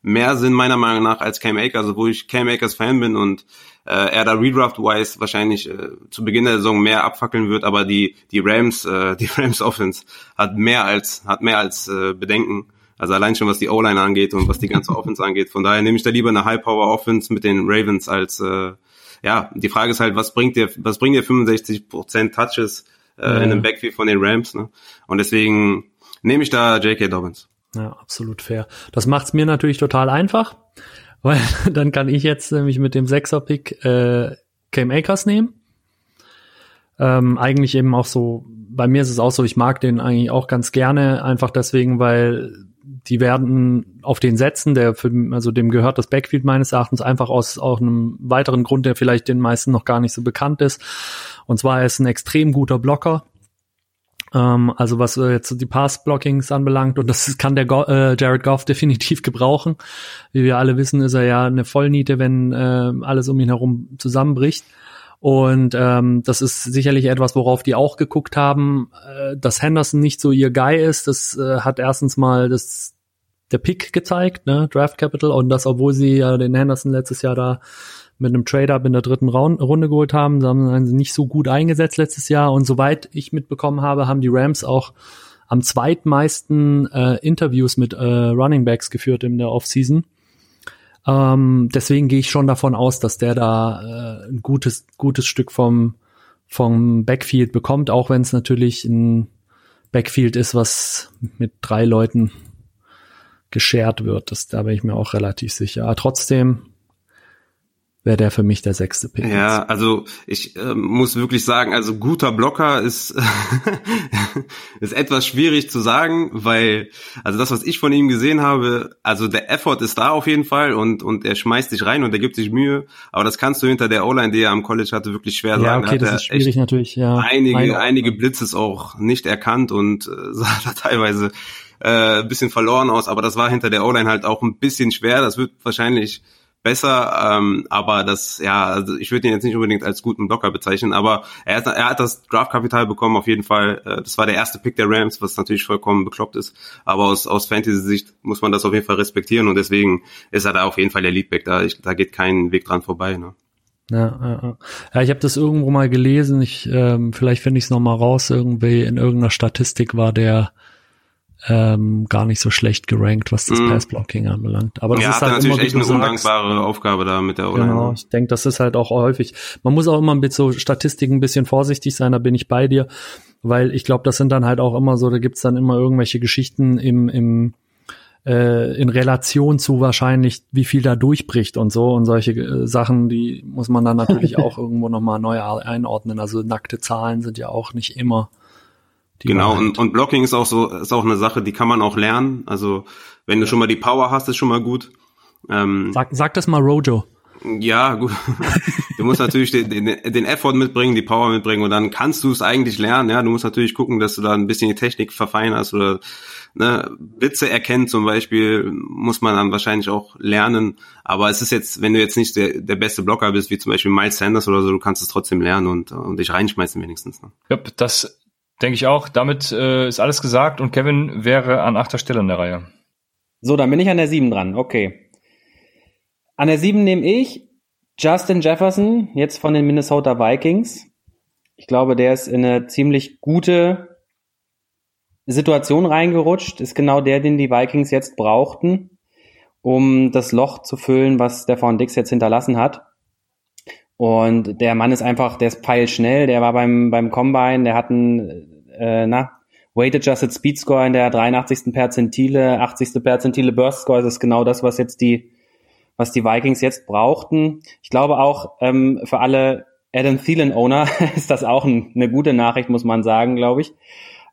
mehr Sinn meiner Meinung nach als Cam Akers, wo ich Cam Akers Fan bin und äh, er da Redraft-wise wahrscheinlich äh, zu Beginn der Saison mehr abfackeln wird, aber die die Rams äh, die Rams Offense hat mehr als hat mehr als äh, Bedenken also allein schon was die O-Line angeht und was die ganze Offense angeht. Von daher nehme ich da lieber eine High-Power-Offense mit den Ravens als äh, ja, die Frage ist halt, was bringt dir, was bringt dir 65% Touches äh, ja. in einem Backfield von den Rams? Ne? Und deswegen nehme ich da J.K. Dobbins. Ja, absolut fair. Das macht's mir natürlich total einfach, weil dann kann ich jetzt nämlich mit dem Sechser-Pick äh, Cam Akers nehmen. Ähm, eigentlich eben auch so, bei mir ist es auch so, ich mag den eigentlich auch ganz gerne, einfach deswegen, weil die werden auf den setzen, der für, also dem gehört das Backfield meines Erachtens einfach aus auch einem weiteren Grund, der vielleicht den meisten noch gar nicht so bekannt ist. Und zwar er ist ein extrem guter Blocker. Ähm, also was äh, jetzt die Pass-Blockings anbelangt und das kann der Go äh, Jared Goff definitiv gebrauchen. Wie wir alle wissen, ist er ja eine Vollniete, wenn äh, alles um ihn herum zusammenbricht. Und ähm, das ist sicherlich etwas, worauf die auch geguckt haben, äh, dass Henderson nicht so ihr Guy ist. Das äh, hat erstens mal das der Pick gezeigt, ne, Draft Capital, und das, obwohl sie ja den Henderson letztes Jahr da mit einem Trade-up in der dritten Runde geholt haben, haben sie nicht so gut eingesetzt letztes Jahr. Und soweit ich mitbekommen habe, haben die Rams auch am zweitmeisten äh, Interviews mit äh, Running Backs geführt in der Offseason. Ähm, deswegen gehe ich schon davon aus, dass der da äh, ein gutes, gutes Stück vom, vom Backfield bekommt, auch wenn es natürlich ein Backfield ist, was mit drei Leuten geshared wird. Das, da bin ich mir auch relativ sicher. Aber trotzdem wäre der für mich der sechste Pick. Ja, also ich äh, muss wirklich sagen, also guter Blocker ist ist etwas schwierig zu sagen, weil also das, was ich von ihm gesehen habe, also der Effort ist da auf jeden Fall und und er schmeißt sich rein und er gibt sich Mühe, aber das kannst du hinter der O-Line, die er am College hatte, wirklich schwer ja, sagen. Ja, okay, das ist schwierig natürlich. Ja, einige einige Blitzes auch nicht erkannt und äh, sah da teilweise äh, bisschen verloren aus, aber das war hinter der O-Line halt auch ein bisschen schwer. Das wird wahrscheinlich besser, ähm, aber das, ja, also ich würde ihn jetzt nicht unbedingt als guten Blocker bezeichnen, aber er, hat, er hat das Draftkapital bekommen, auf jeden Fall. Äh, das war der erste Pick der Rams, was natürlich vollkommen bekloppt ist, aber aus, aus Fantasy-Sicht muss man das auf jeden Fall respektieren und deswegen ist er da auf jeden Fall der Leadback, da, ich, da geht kein Weg dran vorbei. Ne? Ja, ja, ja. ich habe das irgendwo mal gelesen. Ich ähm, vielleicht finde ich es noch mal raus. Irgendwie in irgendeiner Statistik war der ähm, gar nicht so schlecht gerankt, was das mm. Passblocking anbelangt. Aber das ja, ist halt natürlich immer, echt eine sagst, undankbare Aufgabe da mit der O-Line. Genau, ich denke, das ist halt auch häufig. Man muss auch immer mit so Statistiken ein bisschen vorsichtig sein, da bin ich bei dir, weil ich glaube, das sind dann halt auch immer so, da gibt's dann immer irgendwelche Geschichten im, im äh, in Relation zu wahrscheinlich, wie viel da durchbricht und so und solche äh, Sachen, die muss man dann natürlich auch irgendwo nochmal neu einordnen. Also nackte Zahlen sind ja auch nicht immer genau, und, und Blocking ist auch so, ist auch eine Sache, die kann man auch lernen. Also, wenn du schon mal die Power hast, ist schon mal gut. Ähm, sag, sag das mal Rojo. Ja, gut. Du musst natürlich den, den, den Effort mitbringen, die Power mitbringen und dann kannst du es eigentlich lernen. Ja, du musst natürlich gucken, dass du da ein bisschen die Technik verfeinerst oder ne, Blitze erkennen zum Beispiel, muss man dann wahrscheinlich auch lernen. Aber es ist jetzt, wenn du jetzt nicht der, der beste Blocker bist, wie zum Beispiel Miles Sanders oder so, du kannst es trotzdem lernen und, und dich reinschmeißen wenigstens. Ne? Ja, das Denke ich auch. Damit äh, ist alles gesagt und Kevin wäre an achter Stelle in der Reihe. So, dann bin ich an der sieben dran. Okay. An der sieben nehme ich Justin Jefferson, jetzt von den Minnesota Vikings. Ich glaube, der ist in eine ziemlich gute Situation reingerutscht. Ist genau der, den die Vikings jetzt brauchten, um das Loch zu füllen, was Stefan Dix jetzt hinterlassen hat. Und der Mann ist einfach, der ist peilschnell, der war beim, beim Combine, der hat einen äh, na, Weight Adjusted Speed Score in der 83. Perzentile, 80. Perzentile Burst Score, das ist genau das, was jetzt die, was die Vikings jetzt brauchten. Ich glaube auch ähm, für alle Adam Thielen Owner ist das auch ein, eine gute Nachricht, muss man sagen, glaube ich.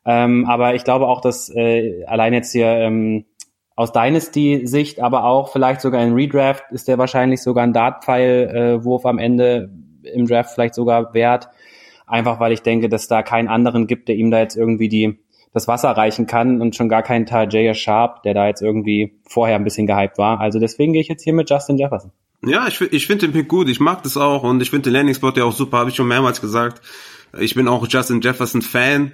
Ähm, aber ich glaube auch, dass äh, allein jetzt hier ähm, aus Dynasty-Sicht, aber auch vielleicht sogar in Redraft ist der wahrscheinlich sogar ein Dart-Pfeil-Wurf am Ende im Draft vielleicht sogar wert einfach weil ich denke, dass da keinen anderen gibt, der ihm da jetzt irgendwie die das Wasser reichen kann und schon gar keinen Tajay Sharp, der da jetzt irgendwie vorher ein bisschen gehypt war. Also deswegen gehe ich jetzt hier mit Justin Jefferson. Ja, ich, ich finde den Pick gut, ich mag das auch und ich finde den Landing Spot ja auch super, habe ich schon mehrmals gesagt. Ich bin auch Justin Jefferson Fan.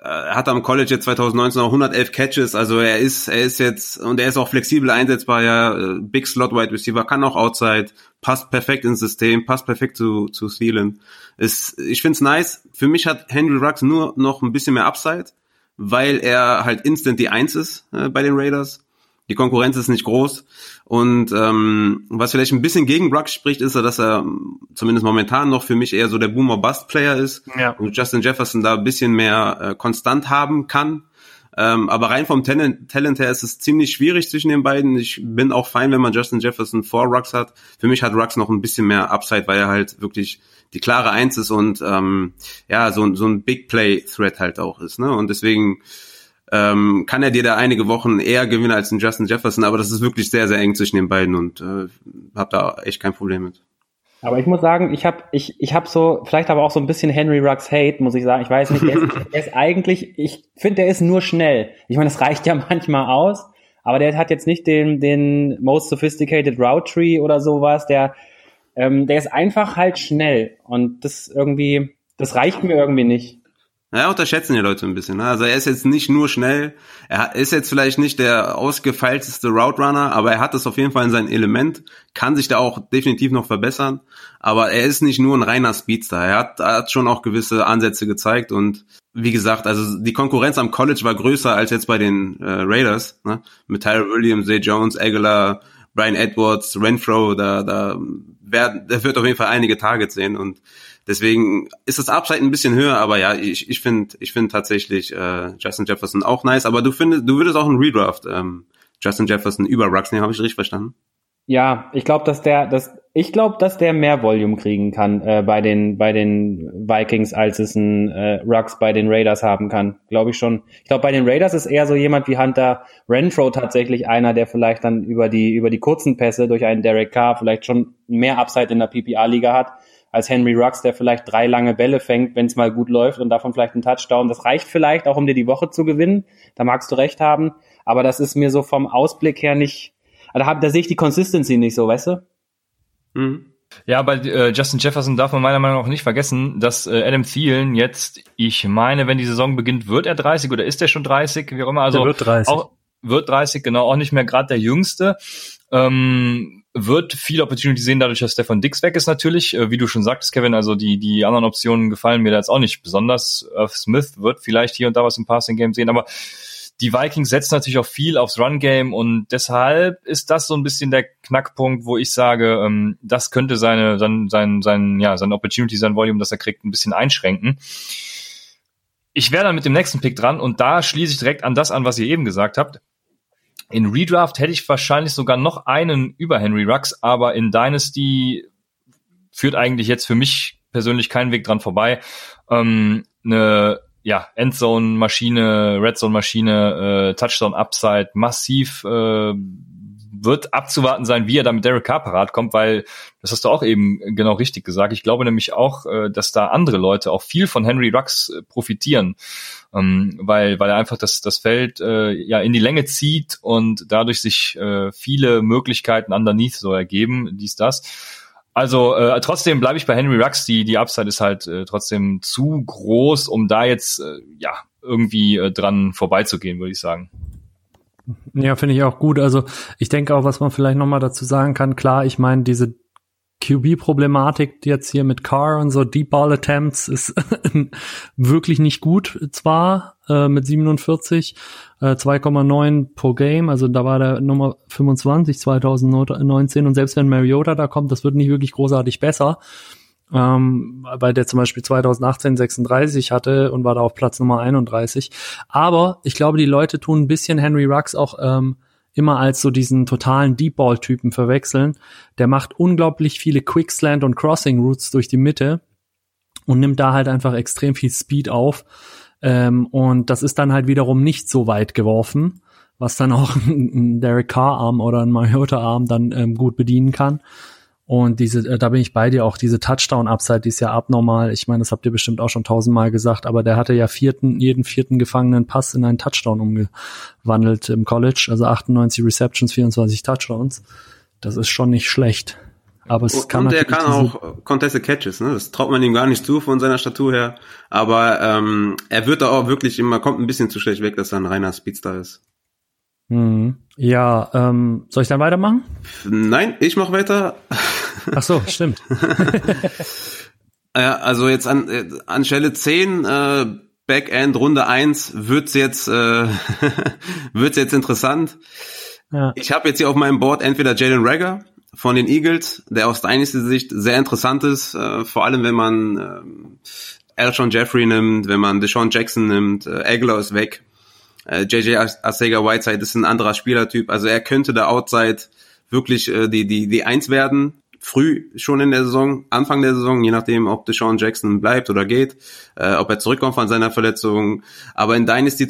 Er hat am College jetzt 2019 auch 111 Catches, also er ist, er ist jetzt, und er ist auch flexibel einsetzbar, ja, äh, Big Slot Wide Receiver, kann auch Outside, passt perfekt ins System, passt perfekt zu, zu Thielen. Ist, ich find's nice. Für mich hat Henry Ruggs nur noch ein bisschen mehr Upside, weil er halt instant die Eins ist äh, bei den Raiders. Die Konkurrenz ist nicht groß. Und ähm, was vielleicht ein bisschen gegen Ruggs spricht, ist, dass er zumindest momentan noch für mich eher so der Boomer-Bust-Player ist. Ja. Und Justin Jefferson da ein bisschen mehr äh, konstant haben kann. Ähm, aber rein vom Talent, Talent her ist es ziemlich schwierig zwischen den beiden. Ich bin auch fein, wenn man Justin Jefferson vor Ruggs hat. Für mich hat Ruggs noch ein bisschen mehr Upside, weil er halt wirklich die klare Eins ist und ähm, ja, so, so ein Big Play-Threat halt auch ist. Ne? Und deswegen ähm, kann er dir da einige Wochen eher gewinnen als ein Justin Jefferson, aber das ist wirklich sehr, sehr eng zwischen den beiden und äh, habe da echt kein Problem mit. Aber ich muss sagen, ich habe ich, ich hab so, vielleicht aber auch so ein bisschen Henry Ruggs Hate, muss ich sagen. Ich weiß nicht, der ist, der ist eigentlich, ich finde, der ist nur schnell. Ich meine, das reicht ja manchmal aus, aber der hat jetzt nicht den, den Most Sophisticated Route Tree oder sowas. Der, ähm, der ist einfach halt schnell und das irgendwie, das reicht mir irgendwie nicht. Ja, unterschätzen die Leute ein bisschen. Ne? Also er ist jetzt nicht nur schnell, er ist jetzt vielleicht nicht der ausgefeilteste Route Runner, aber er hat das auf jeden Fall in seinem Element, kann sich da auch definitiv noch verbessern. Aber er ist nicht nur ein reiner Speedster. Er hat, er hat schon auch gewisse Ansätze gezeigt und wie gesagt, also die Konkurrenz am College war größer als jetzt bei den äh, Raiders, ne? Mit Tyler Williams, Zay Jones, Aguilar, Brian Edwards, Renfro, da, da werden, der wird auf jeden Fall einige Targets sehen und Deswegen ist das Upside ein bisschen höher, aber ja, ich, ich finde ich finde tatsächlich äh, Justin Jefferson auch nice, aber du findest, du würdest auch einen Redraft ähm, Justin Jefferson über Rux nehmen, habe ich richtig verstanden? Ja, ich glaube, dass der, dass ich glaube, dass der mehr Volume kriegen kann äh, bei den bei den Vikings, als es ein äh, Rux bei den Raiders haben kann. Glaube ich schon. Ich glaube, bei den Raiders ist eher so jemand wie Hunter Renfro tatsächlich einer, der vielleicht dann über die über die kurzen Pässe durch einen Derek Carr vielleicht schon mehr Upside in der PPA-Liga hat als Henry Rux, der vielleicht drei lange Bälle fängt, wenn es mal gut läuft und davon vielleicht einen Touchdown. Das reicht vielleicht auch, um dir die Woche zu gewinnen. Da magst du recht haben. Aber das ist mir so vom Ausblick her nicht, da, hab, da sehe ich die Consistency nicht so, weißt du? Mhm. Ja, bei äh, Justin Jefferson darf man meiner Meinung nach nicht vergessen, dass äh, Adam Thielen jetzt, ich meine, wenn die Saison beginnt, wird er 30 oder ist er schon 30, wie auch immer. Also der wird 30. Auch, wird 30, genau, auch nicht mehr gerade der Jüngste. Ähm, wird viel Opportunity sehen, dadurch, dass Stefan Dix weg ist natürlich. Äh, wie du schon sagtest, Kevin, also die, die anderen Optionen gefallen mir da jetzt auch nicht besonders. Smith wird vielleicht hier und da was im Passing Game sehen, aber die Vikings setzen natürlich auch viel aufs Run-Game und deshalb ist das so ein bisschen der Knackpunkt, wo ich sage, ähm, das könnte seine, sein, sein, sein, ja, sein Opportunity, sein Volume, das er kriegt, ein bisschen einschränken. Ich wäre dann mit dem nächsten Pick dran und da schließe ich direkt an das an, was ihr eben gesagt habt. In Redraft hätte ich wahrscheinlich sogar noch einen über Henry Rux, aber in Dynasty führt eigentlich jetzt für mich persönlich keinen Weg dran vorbei. Ähm, eine ja, Endzone-Maschine, Redzone-Maschine, äh, Touchdown-Upside, massiv äh, wird abzuwarten sein, wie er da mit Derek Carr parat kommt, weil das hast du auch eben genau richtig gesagt. Ich glaube nämlich auch, äh, dass da andere Leute auch viel von Henry Rux äh, profitieren, ähm, weil weil er einfach das das Feld äh, ja in die Länge zieht und dadurch sich viele Möglichkeiten underneath so ergeben, dies das. Also äh, trotzdem bleibe ich bei Henry Rux. Die, die Upside ist halt äh, trotzdem zu groß, um da jetzt äh, ja irgendwie äh, dran vorbeizugehen, würde ich sagen. Ja, finde ich auch gut. Also ich denke auch, was man vielleicht nochmal dazu sagen kann, klar, ich meine, diese QB-Problematik jetzt hier mit Carr und so Deep Ball Attempts ist wirklich nicht gut zwar äh, mit 47, äh, 2,9 pro Game, also da war der Nummer 25 2019 und selbst wenn Mariota da kommt, das wird nicht wirklich großartig besser, ähm, weil der zum Beispiel 2018 36 hatte und war da auf Platz Nummer 31. Aber ich glaube, die Leute tun ein bisschen Henry Rux auch ähm, immer als so diesen totalen Deep Ball Typen verwechseln. Der macht unglaublich viele Quickslant und Crossing Routes durch die Mitte und nimmt da halt einfach extrem viel Speed auf. Ähm, und das ist dann halt wiederum nicht so weit geworfen, was dann auch ein Derek Carr Arm oder ein Mariota Arm dann ähm, gut bedienen kann. Und diese, äh, da bin ich bei dir auch, diese Touchdown-Upside, die ist ja abnormal. Ich meine, das habt ihr bestimmt auch schon tausendmal gesagt, aber der hatte ja vierten, jeden vierten gefangenen Pass in einen Touchdown umgewandelt im College. Also 98 Receptions, 24 Touchdowns. Das ist schon nicht schlecht. Aber es und, kann und er kann auch Contested Catches, ne? Das traut man ihm gar nicht zu von seiner Statur her. Aber ähm, er wird da auch wirklich immer, kommt ein bisschen zu schlecht weg, dass er ein reiner Speedstar ist. Mhm. Ja, ähm, soll ich dann weitermachen? Nein, ich mache weiter. Ach so, stimmt. ja, also jetzt an, äh, an Stelle 10, äh, Backend Runde 1 wird's jetzt äh, wird's jetzt interessant. Ja. Ich habe jetzt hier auf meinem Board entweder Jalen Rager von den Eagles, der aus deiner Sicht sehr interessant ist, äh, vor allem wenn man äh, Elshon Jeffrey nimmt, wenn man Deshaun Jackson nimmt, äh, Aguilar ist weg. Äh, JJ Arcega Whiteside ist ein anderer Spielertyp. Also er könnte da Outside wirklich äh, die, die, die Eins werden. Früh schon in der Saison, Anfang der Saison, je nachdem, ob Deshaun Jackson bleibt oder geht, äh, ob er zurückkommt von seiner Verletzung. Aber in Dynasty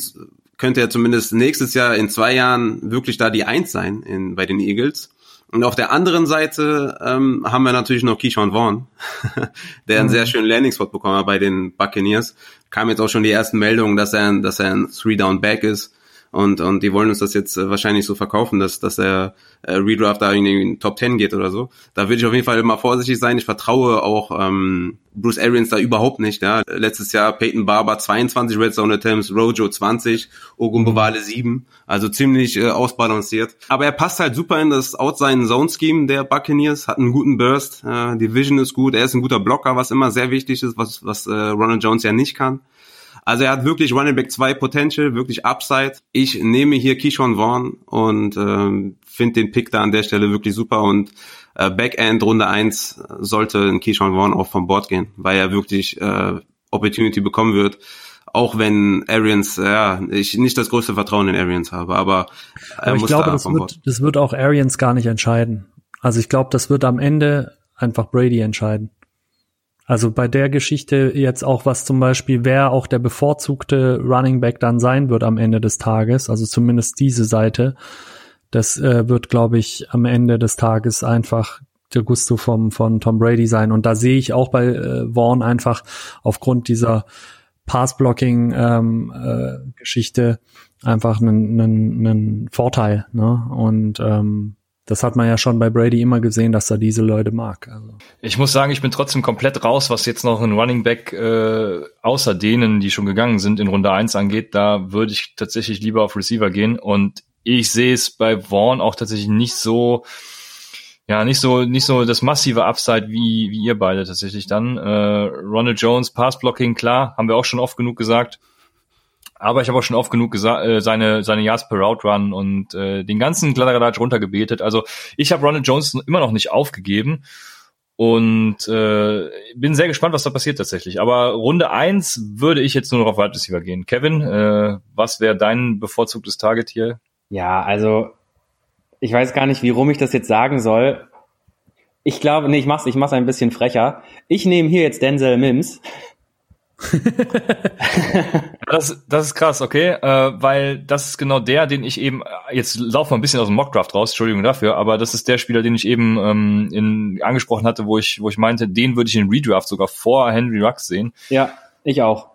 könnte er zumindest nächstes Jahr in zwei Jahren wirklich da die Eins sein in, bei den Eagles. Und auf der anderen Seite ähm, haben wir natürlich noch Keyshawn Vaughn, der einen mhm. sehr schönen Landing-Spot bekommen hat bei den Buccaneers. Kam jetzt auch schon die ersten Meldungen, dass er, dass er ein Three-Down-Back ist. Und, und die wollen uns das jetzt äh, wahrscheinlich so verkaufen, dass, dass er äh, Redraft da in den Top 10 geht oder so. Da würde ich auf jeden Fall immer vorsichtig sein. Ich vertraue auch ähm, Bruce Arians da überhaupt nicht. Ja. Letztes Jahr Peyton Barber 22 Red Zone Attempts, Rojo 20, Ogumbewale 7. Also ziemlich äh, ausbalanciert. Aber er passt halt super in das Outside-Zone-Scheme der Buccaneers, hat einen guten Burst, äh, die Vision ist gut, er ist ein guter Blocker, was immer sehr wichtig ist, was, was äh, Ronald Jones ja nicht kann. Also er hat wirklich Running Back 2 Potential, wirklich Upside. Ich nehme hier Keyshawn Vaughn und ähm, finde den Pick da an der Stelle wirklich super und äh, Backend Runde 1 sollte ein Keyshawn Vaughn auch vom Board gehen, weil er wirklich äh, Opportunity bekommen wird. Auch wenn Arians, ja, ich nicht das größte Vertrauen in Arians habe, aber, er aber ich glaube, da das, wird, das wird auch Arians gar nicht entscheiden. Also ich glaube, das wird am Ende einfach Brady entscheiden. Also bei der Geschichte jetzt auch, was zum Beispiel, wer auch der bevorzugte Running Back dann sein wird am Ende des Tages, also zumindest diese Seite, das äh, wird, glaube ich, am Ende des Tages einfach der Gusto vom, von Tom Brady sein. Und da sehe ich auch bei äh, Vaughn einfach aufgrund dieser Pass-Blocking-Geschichte ähm, äh, einfach einen, einen, einen Vorteil. Ne? Und ähm, das hat man ja schon bei Brady immer gesehen, dass er diese Leute mag. Also. Ich muss sagen, ich bin trotzdem komplett raus, was jetzt noch ein Running Back äh, außer denen, die schon gegangen sind, in Runde 1 angeht. Da würde ich tatsächlich lieber auf Receiver gehen. Und ich sehe es bei Vaughn auch tatsächlich nicht so, ja, nicht so, nicht so das massive Upside wie, wie ihr beide tatsächlich dann. Äh, Ronald Jones, Pass Blocking, klar, haben wir auch schon oft genug gesagt. Aber ich habe auch schon oft genug äh, seine, seine Yards per Route Run und äh, den ganzen Kladderadatsch runtergebetet. Also ich habe Ronald Jones immer noch nicht aufgegeben und äh, bin sehr gespannt, was da passiert tatsächlich. Aber Runde eins würde ich jetzt nur noch auf Wide Receiver gehen. Kevin, äh, was wäre dein bevorzugtes Target hier? Ja, also ich weiß gar nicht, wie rum ich das jetzt sagen soll. Ich glaube, nee, ich mach's, ich mach's ein bisschen frecher. Ich nehme hier jetzt Denzel Mims. das, das ist krass, okay, äh, weil das ist genau der, den ich eben, jetzt laufen wir ein bisschen aus dem Mockdraft raus, Entschuldigung dafür, aber das ist der Spieler, den ich eben ähm, in, angesprochen hatte, wo ich, wo ich meinte, den würde ich in Redraft sogar vor Henry Rux sehen. Ja, ich auch.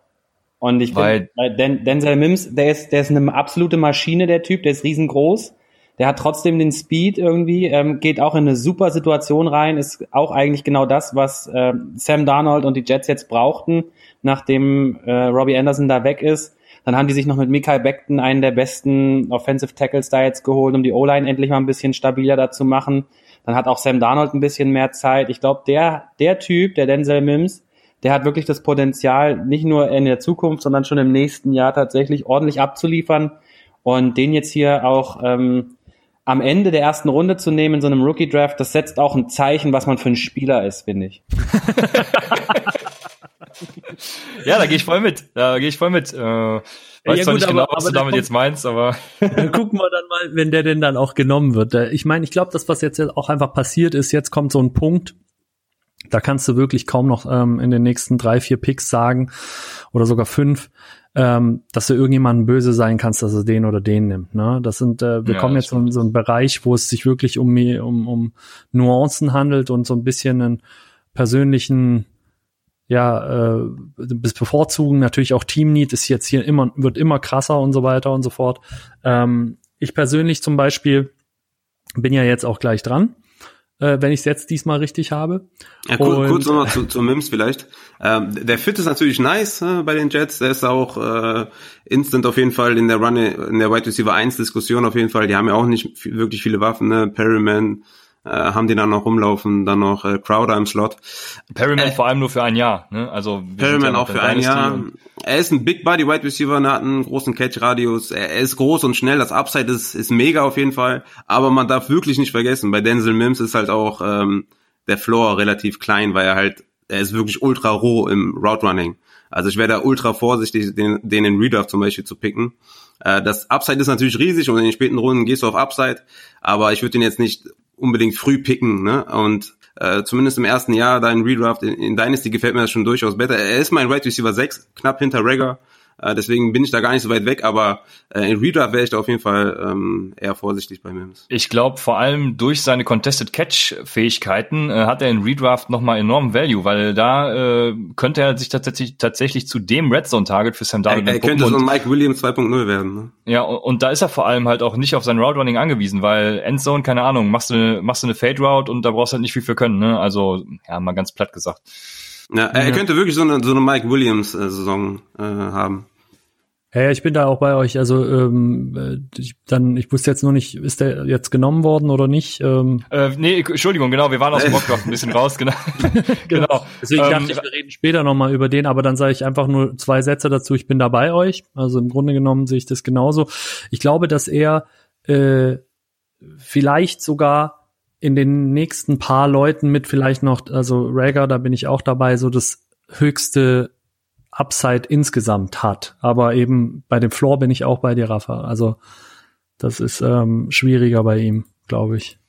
Und ich Weil- finde, Den, Denzel Mims, der ist, der ist eine absolute Maschine, der Typ, der ist riesengroß. Der hat trotzdem den Speed irgendwie, ähm, geht auch in eine super Situation rein, ist auch eigentlich genau das, was äh, Sam Darnold und die Jets jetzt brauchten, nachdem äh, Robbie Anderson da weg ist. Dann haben die sich noch mit Mikael Beckton einen der besten Offensive Tackles da jetzt geholt, um die O-Line endlich mal ein bisschen stabiler da zu machen. Dann hat auch Sam Darnold ein bisschen mehr Zeit. Ich glaube, der, der Typ, der Denzel Mims, der hat wirklich das Potenzial, nicht nur in der Zukunft, sondern schon im nächsten Jahr tatsächlich ordentlich abzuliefern. Und den jetzt hier auch ähm, am Ende der ersten Runde zu nehmen in so einem Rookie-Draft, das setzt auch ein Zeichen, was man für ein Spieler ist, finde ich. Ja, da gehe ich voll mit. Da gehe ich voll mit. Äh, weiß ja zwar gut, nicht genau, aber- was aber du da damit kommt- jetzt meinst, aber Dann gucken wir dann mal, wenn der denn dann auch genommen wird. Ich meine, ich glaube, das, was jetzt auch einfach passiert ist, jetzt kommt so ein Punkt, da kannst du wirklich kaum noch ähm, in den nächsten drei, vier Picks sagen oder sogar fünf, ähm, dass du irgendjemanden böse sein kannst, dass er den oder den nimmt. Ne? Das sind, äh, wir Ja, kommen jetzt in so einen Bereich, wo es sich wirklich um, um, um Nuancen handelt und so ein bisschen einen persönlichen ja, äh, bis bevorzugen natürlich auch Teamneed ist jetzt hier immer, wird immer krasser und so weiter und so fort. Ähm, ich persönlich zum Beispiel bin ja jetzt auch gleich dran, äh, wenn ich es jetzt diesmal richtig habe. Ja, kur Und- kurz nochmal zu, zu Mims vielleicht. Ähm, der Fit ist natürlich nice äh, bei den Jets. Der ist auch äh, instant auf jeden Fall in der Run, in der Wide Receiver 1 Diskussion auf jeden Fall. Die haben ja auch nicht wirklich viele Waffen. Ne? Perryman äh, haben die dann noch rumlaufen, dann noch äh, Crowder im Slot. Perryman vor allem nur für ein Jahr. Ne? Also ja Perryman noch auch für ein Jahr. Er ist ein Big Body Wide Receiver, er hat einen großen Catch-Radius. Er, er ist groß und schnell. Das Upside ist, ist mega auf jeden Fall. Aber man darf wirklich nicht vergessen, bei Denzel Mims ist halt auch ähm, der Floor relativ klein, weil er halt, er ist wirklich ultra roh im Route Running. Also ich wäre da ultra vorsichtig, den, den in Redraft zum Beispiel zu picken. Äh, das Upside ist natürlich riesig und in den späten Runden gehst du auf Upside, aber ich würde den jetzt nicht unbedingt früh picken, ne? Und äh, zumindest im ersten Jahr da in Redraft in, in Dynasty gefällt mir das schon durchaus besser. Er ist mein Right Receiver 6, knapp hinter Regger. Äh, deswegen bin ich da gar nicht so weit weg, aber äh, in Redraft wäre ich da auf jeden Fall ähm, eher vorsichtig bei Mims. Ich glaube, vor allem durch seine Contested Catch-Fähigkeiten äh, hat er in Redraft nochmal enormen Value, weil da äh, könnte er sich tatsächlich, tatsächlich zu dem Red Zone-Target für Sam Er, Darnold er könnte so ein Mike Williams 2.0 werden. Ne? Ja, und, und da ist er vor allem halt auch nicht auf sein Route Running angewiesen, weil Endzone, keine Ahnung, machst du eine, machst du eine Fade Route und da brauchst du halt nicht viel für können, ne? Also, ja, mal ganz platt gesagt. Ja, er, er könnte wirklich so eine, so eine Mike Williams äh, Saison äh, haben. Ja, ja, ich bin da auch bei euch. Also ähm, äh, ich, dann, ich wusste jetzt nur nicht, ist der jetzt genommen worden oder nicht? Ähm, Äh, nee, Entschuldigung, genau, wir waren aus dem Mockdraft ein bisschen raus, genau. genau. Deswegen Ähm, dachte ich, wir reden später nochmal über den, aber dann sage ich einfach nur zwei Sätze dazu. Ich bin da bei euch. Also im Grunde genommen sehe ich das genauso. Ich glaube, dass er äh, vielleicht sogar in den nächsten paar Leuten mit vielleicht noch, also Rager, da bin ich auch dabei, so das höchste Upside insgesamt hat. Aber eben bei dem Floor bin ich auch bei dir, Rafa. Also das ist ähm, schwieriger bei ihm, glaube ich.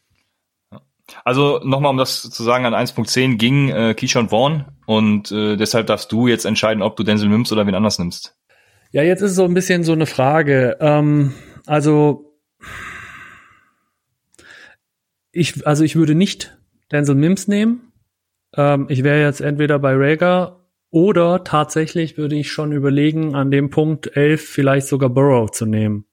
Also nochmal, um das zu sagen, an 1.10 ging äh, Keyshawn Vaughn und äh, deshalb darfst du jetzt entscheiden, ob du Denzel nimmst oder wen anders nimmst. Ja, jetzt ist so ein bisschen so eine Frage. Ähm, also ich, also ich würde nicht Denzel Mims nehmen. Ähm, ich wäre jetzt entweder bei Rager oder tatsächlich würde ich schon überlegen, an dem Punkt 11 vielleicht sogar Burrow zu nehmen.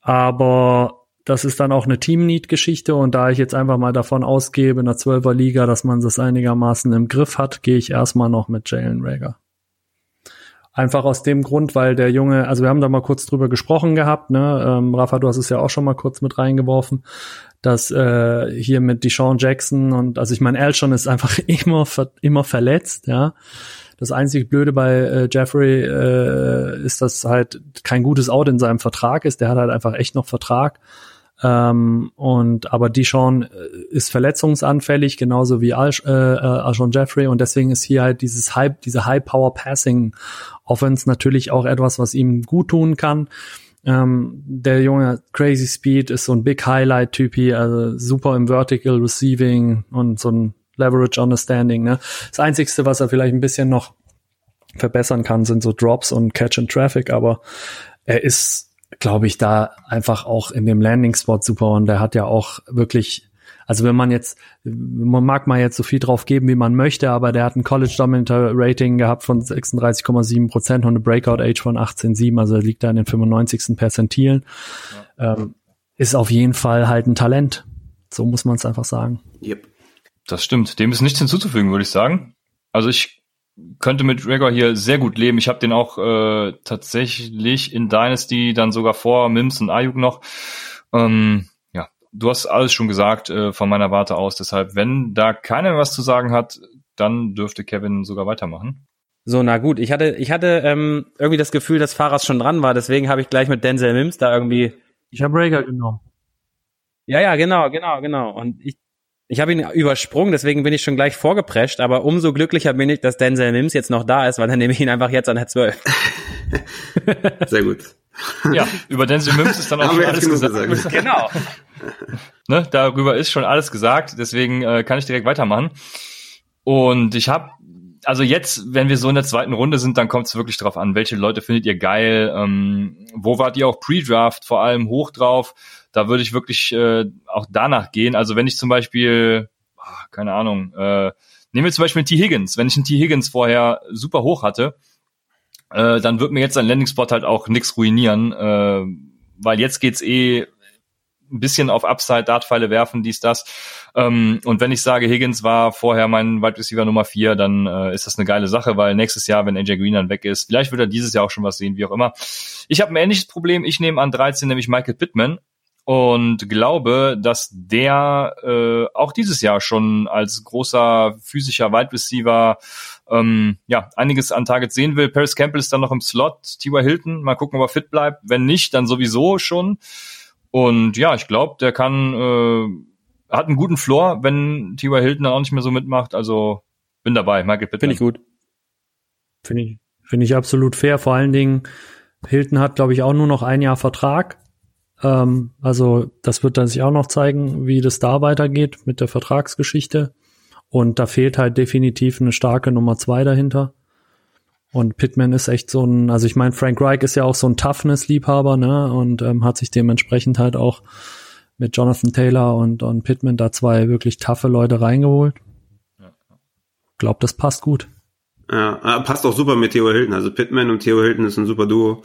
Aber das ist dann auch eine Team-Need-Geschichte und da ich jetzt einfach mal davon ausgebe, in der 12er Liga, dass man das einigermaßen im Griff hat, gehe ich erstmal noch mit Jalen Rager. Einfach aus dem Grund, weil der Junge, also wir haben da mal kurz drüber gesprochen gehabt, ne? Ähm, Rafa, du hast es ja auch schon mal kurz mit reingeworfen, dass äh, hier mit Deshaun Jackson und also ich meine, Elshon ist einfach immer ver immer verletzt, ja. Das einzig Blöde bei äh, Jeffrey äh, ist, dass halt kein gutes Out in seinem Vertrag ist. Der hat halt einfach echt noch Vertrag. Ähm, und aber Dishon äh, ist verletzungsanfällig, genauso wie Al, äh, Alshon Jeffrey und deswegen ist hier halt dieses High, diese High Power Passing Offense natürlich auch etwas, was ihm gut tun kann. Ähm, der junge Crazy Speed ist so ein Big Highlight Typi, also super im Vertical Receiving und so ein Leverage Understanding. Ne? Das Einzigste, was er vielleicht ein bisschen noch verbessern kann, sind so Drops und Catch and Traffic, aber er ist glaube ich, da einfach auch in dem Landing-Spot super und der hat ja auch wirklich, also wenn man jetzt, man mag mal jetzt so viel drauf geben, wie man möchte, aber der hat ein College Dominator Rating gehabt von 36,7 Prozent und eine Breakout Age von 18,7, also liegt da in den 95. Perzentilen. Ja. Ähm, ist auf jeden Fall halt ein Talent. So muss man es einfach sagen. Yep. Das stimmt. Dem ist nichts hinzuzufügen, würde ich sagen. Also ich könnte mit Gregor hier sehr gut leben. Ich habe den auch äh, tatsächlich in Dynasty dann sogar vor Mims und Ayuk noch. Ähm, du hast alles schon gesagt äh, von meiner Warte aus. Deshalb, wenn da keiner was zu sagen hat, dann dürfte Kevin sogar weitermachen. So, na gut. Ich hatte, ich hatte ähm, irgendwie das Gefühl, dass Fahrers schon dran war. Deswegen habe ich gleich mit Denzel Mims da irgendwie. Ich habe Rager genommen. Ja, ja, genau, genau, genau. Und ich ich habe ihn übersprungen, deswegen bin ich schon gleich vorgeprescht, aber umso glücklicher bin ich, dass Denzel Mims jetzt noch da ist, weil dann nehme ich ihn einfach jetzt an der 12. Sehr gut. Ja, über Denzel Mims ist dann auch schon alles gesagt. gesagt. Genau. ne, darüber ist schon alles gesagt, deswegen äh, kann ich direkt weitermachen. Und ich habe, also jetzt, wenn wir so in der zweiten Runde sind, dann kommt es wirklich drauf an, welche Leute findet ihr geil, ähm, wo wart ihr auch Pre-Draft vor allem hoch drauf, da würde ich wirklich äh, auch danach gehen. Also wenn ich zum Beispiel, ach, keine Ahnung, äh, nehmen wir zum Beispiel einen T. Higgins. Wenn ich einen T. Higgins vorher super hoch hatte, äh, dann wird mir jetzt ein Landing-Spot halt auch nix ruinieren, äh, weil jetzt geht's eh ein bisschen auf Upside, Dartpfeile werfen, dies, das. Ähm, und wenn ich sage, Higgins war vorher mein Wide Receiver Nummer vier, dann äh, ist das eine geile Sache, weil nächstes Jahr, wenn AJ Green dann weg ist, vielleicht wird er dieses Jahr auch schon was sehen, wie auch immer. Ich habe ein ähnliches Problem. Ich nehme an 13, nämlich Michael Pittman und glaube, dass der äh, auch dieses Jahr schon als großer physischer Wide Receiver ähm, ja einiges an Targets sehen will. Paris Campbell ist dann noch im Slot, T.Y. Hilton, mal gucken, ob er fit bleibt. Wenn nicht, dann sowieso schon. Und ja, ich glaube, der kann äh, hat einen guten Floor, wenn T.Y. Hilton dann auch nicht mehr so mitmacht. Also bin dabei, Michael Pittman. Finde ich gut. Finde ich, finde ich absolut fair. Vor allen Dingen, Hilton hat, glaube ich, auch nur noch ein Jahr Vertrag. Ähm, also das wird dann sich auch noch zeigen, wie das da weitergeht mit der Vertragsgeschichte. Und da fehlt halt definitiv eine starke Nummer zwei dahinter. Und Pittman ist echt so ein, also ich meine, Frank Reich ist ja auch so ein Toughness-Liebhaber, ne? Und ähm, hat sich dementsprechend halt auch mit Jonathan Taylor und, und Pittman da zwei wirklich taffe Leute reingeholt. Ja. Glaub, das passt gut. Ja, passt auch super mit Theo Hilton. Also Pittman und Theo Hilton ist ein super Duo.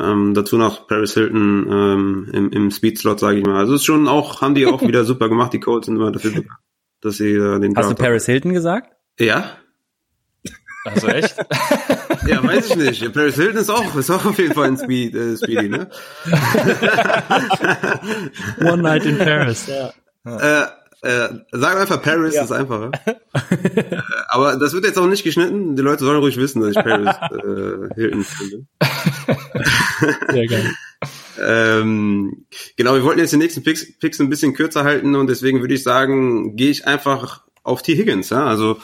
Ähm, dazu noch Paris Hilton ähm, im, im Speed-Slot, sage ich mal. Also ist schon auch, haben die auch wieder super gemacht. Die Colts sind immer dafür, dass sie äh, den Hast Draft du Paris haben. Hilton gesagt? Ja. Also echt? ja, weiß ich nicht. Paris Hilton ist auch, ist auch auf jeden Fall ein Speed, äh, Speedy, ne? One Night in Paris, ja. Äh, äh, sagen einfach Paris, ja. ist einfacher. äh, aber das wird jetzt auch nicht geschnitten. Die Leute sollen ruhig wissen, dass ich Paris äh, Hilton finde. Sehr geil. ähm, genau, wir wollten jetzt die nächsten Picks, Picks ein bisschen kürzer halten und deswegen würde ich sagen, gehe ich einfach auf T. Higgins. Ja? Also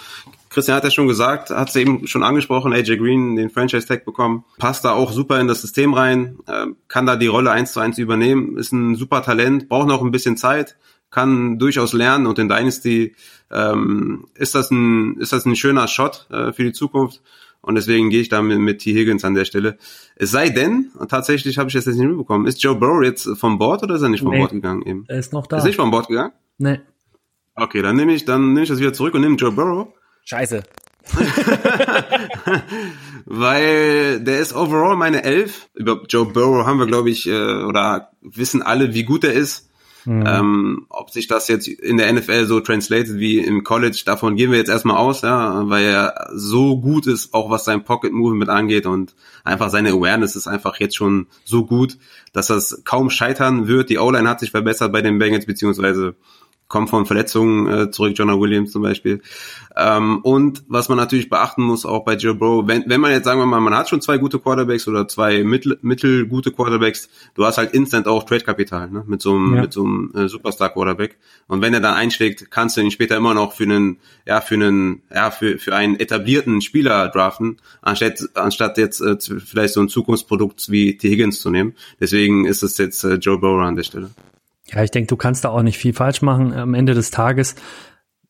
Christian hat ja schon gesagt, hat es eben schon angesprochen, AJ Green den Franchise Tag bekommen, passt da auch super in das System rein, äh, kann da die Rolle eins zu eins übernehmen, ist ein super Talent, braucht noch ein bisschen Zeit, kann durchaus lernen und in Dynasty ähm, ist das ein ist das ein schöner Shot äh, für die Zukunft und deswegen gehe ich da mit, mit T Higgins an der Stelle. Es sei denn, tatsächlich habe ich das jetzt nicht mitbekommen, ist Joe Burrow jetzt vom Board oder ist er nicht vom nee, Board gegangen eben? Er ist noch da. Ist nicht vom Board gegangen? Nee. Okay, dann nehme ich dann nehme ich das wieder zurück und nehme Joe Burrow. Scheiße. Weil der ist overall meine Elf. Über Joe Burrow haben wir, glaube ich, äh, oder wissen alle, wie gut er ist. Mhm. Ähm, ob sich das jetzt in der NFL so translated wie im College, davon gehen wir jetzt erstmal aus, ja, weil er so gut ist, auch was sein Pocket Movement angeht und einfach seine Awareness ist einfach jetzt schon so gut, dass das kaum scheitern wird. Die O-Line hat sich verbessert bei den Bengals, beziehungsweise kommt von Verletzungen äh, zurück, Jonah Williams zum Beispiel. Ähm, und was man natürlich beachten muss, auch bei Joe Burrow, wenn, wenn man jetzt sagen wir mal, man hat schon zwei gute Quarterbacks oder zwei mittel, mittelgute Quarterbacks, du hast halt instant auch Trade-Kapital ne? mit so einem, ja. mit so einem äh, Superstar-Quarterback. Und wenn er dann einschlägt, kannst du ihn später immer noch für einen, ja, für einen, ja, für, für einen etablierten Spieler draften, anstatt, anstatt jetzt äh, vielleicht so ein Zukunftsprodukt wie T. Higgins zu nehmen. Deswegen ist es jetzt äh, Joe Burrow an der Stelle. Ja, ich denke, du kannst da auch nicht viel falsch machen. Am Ende des Tages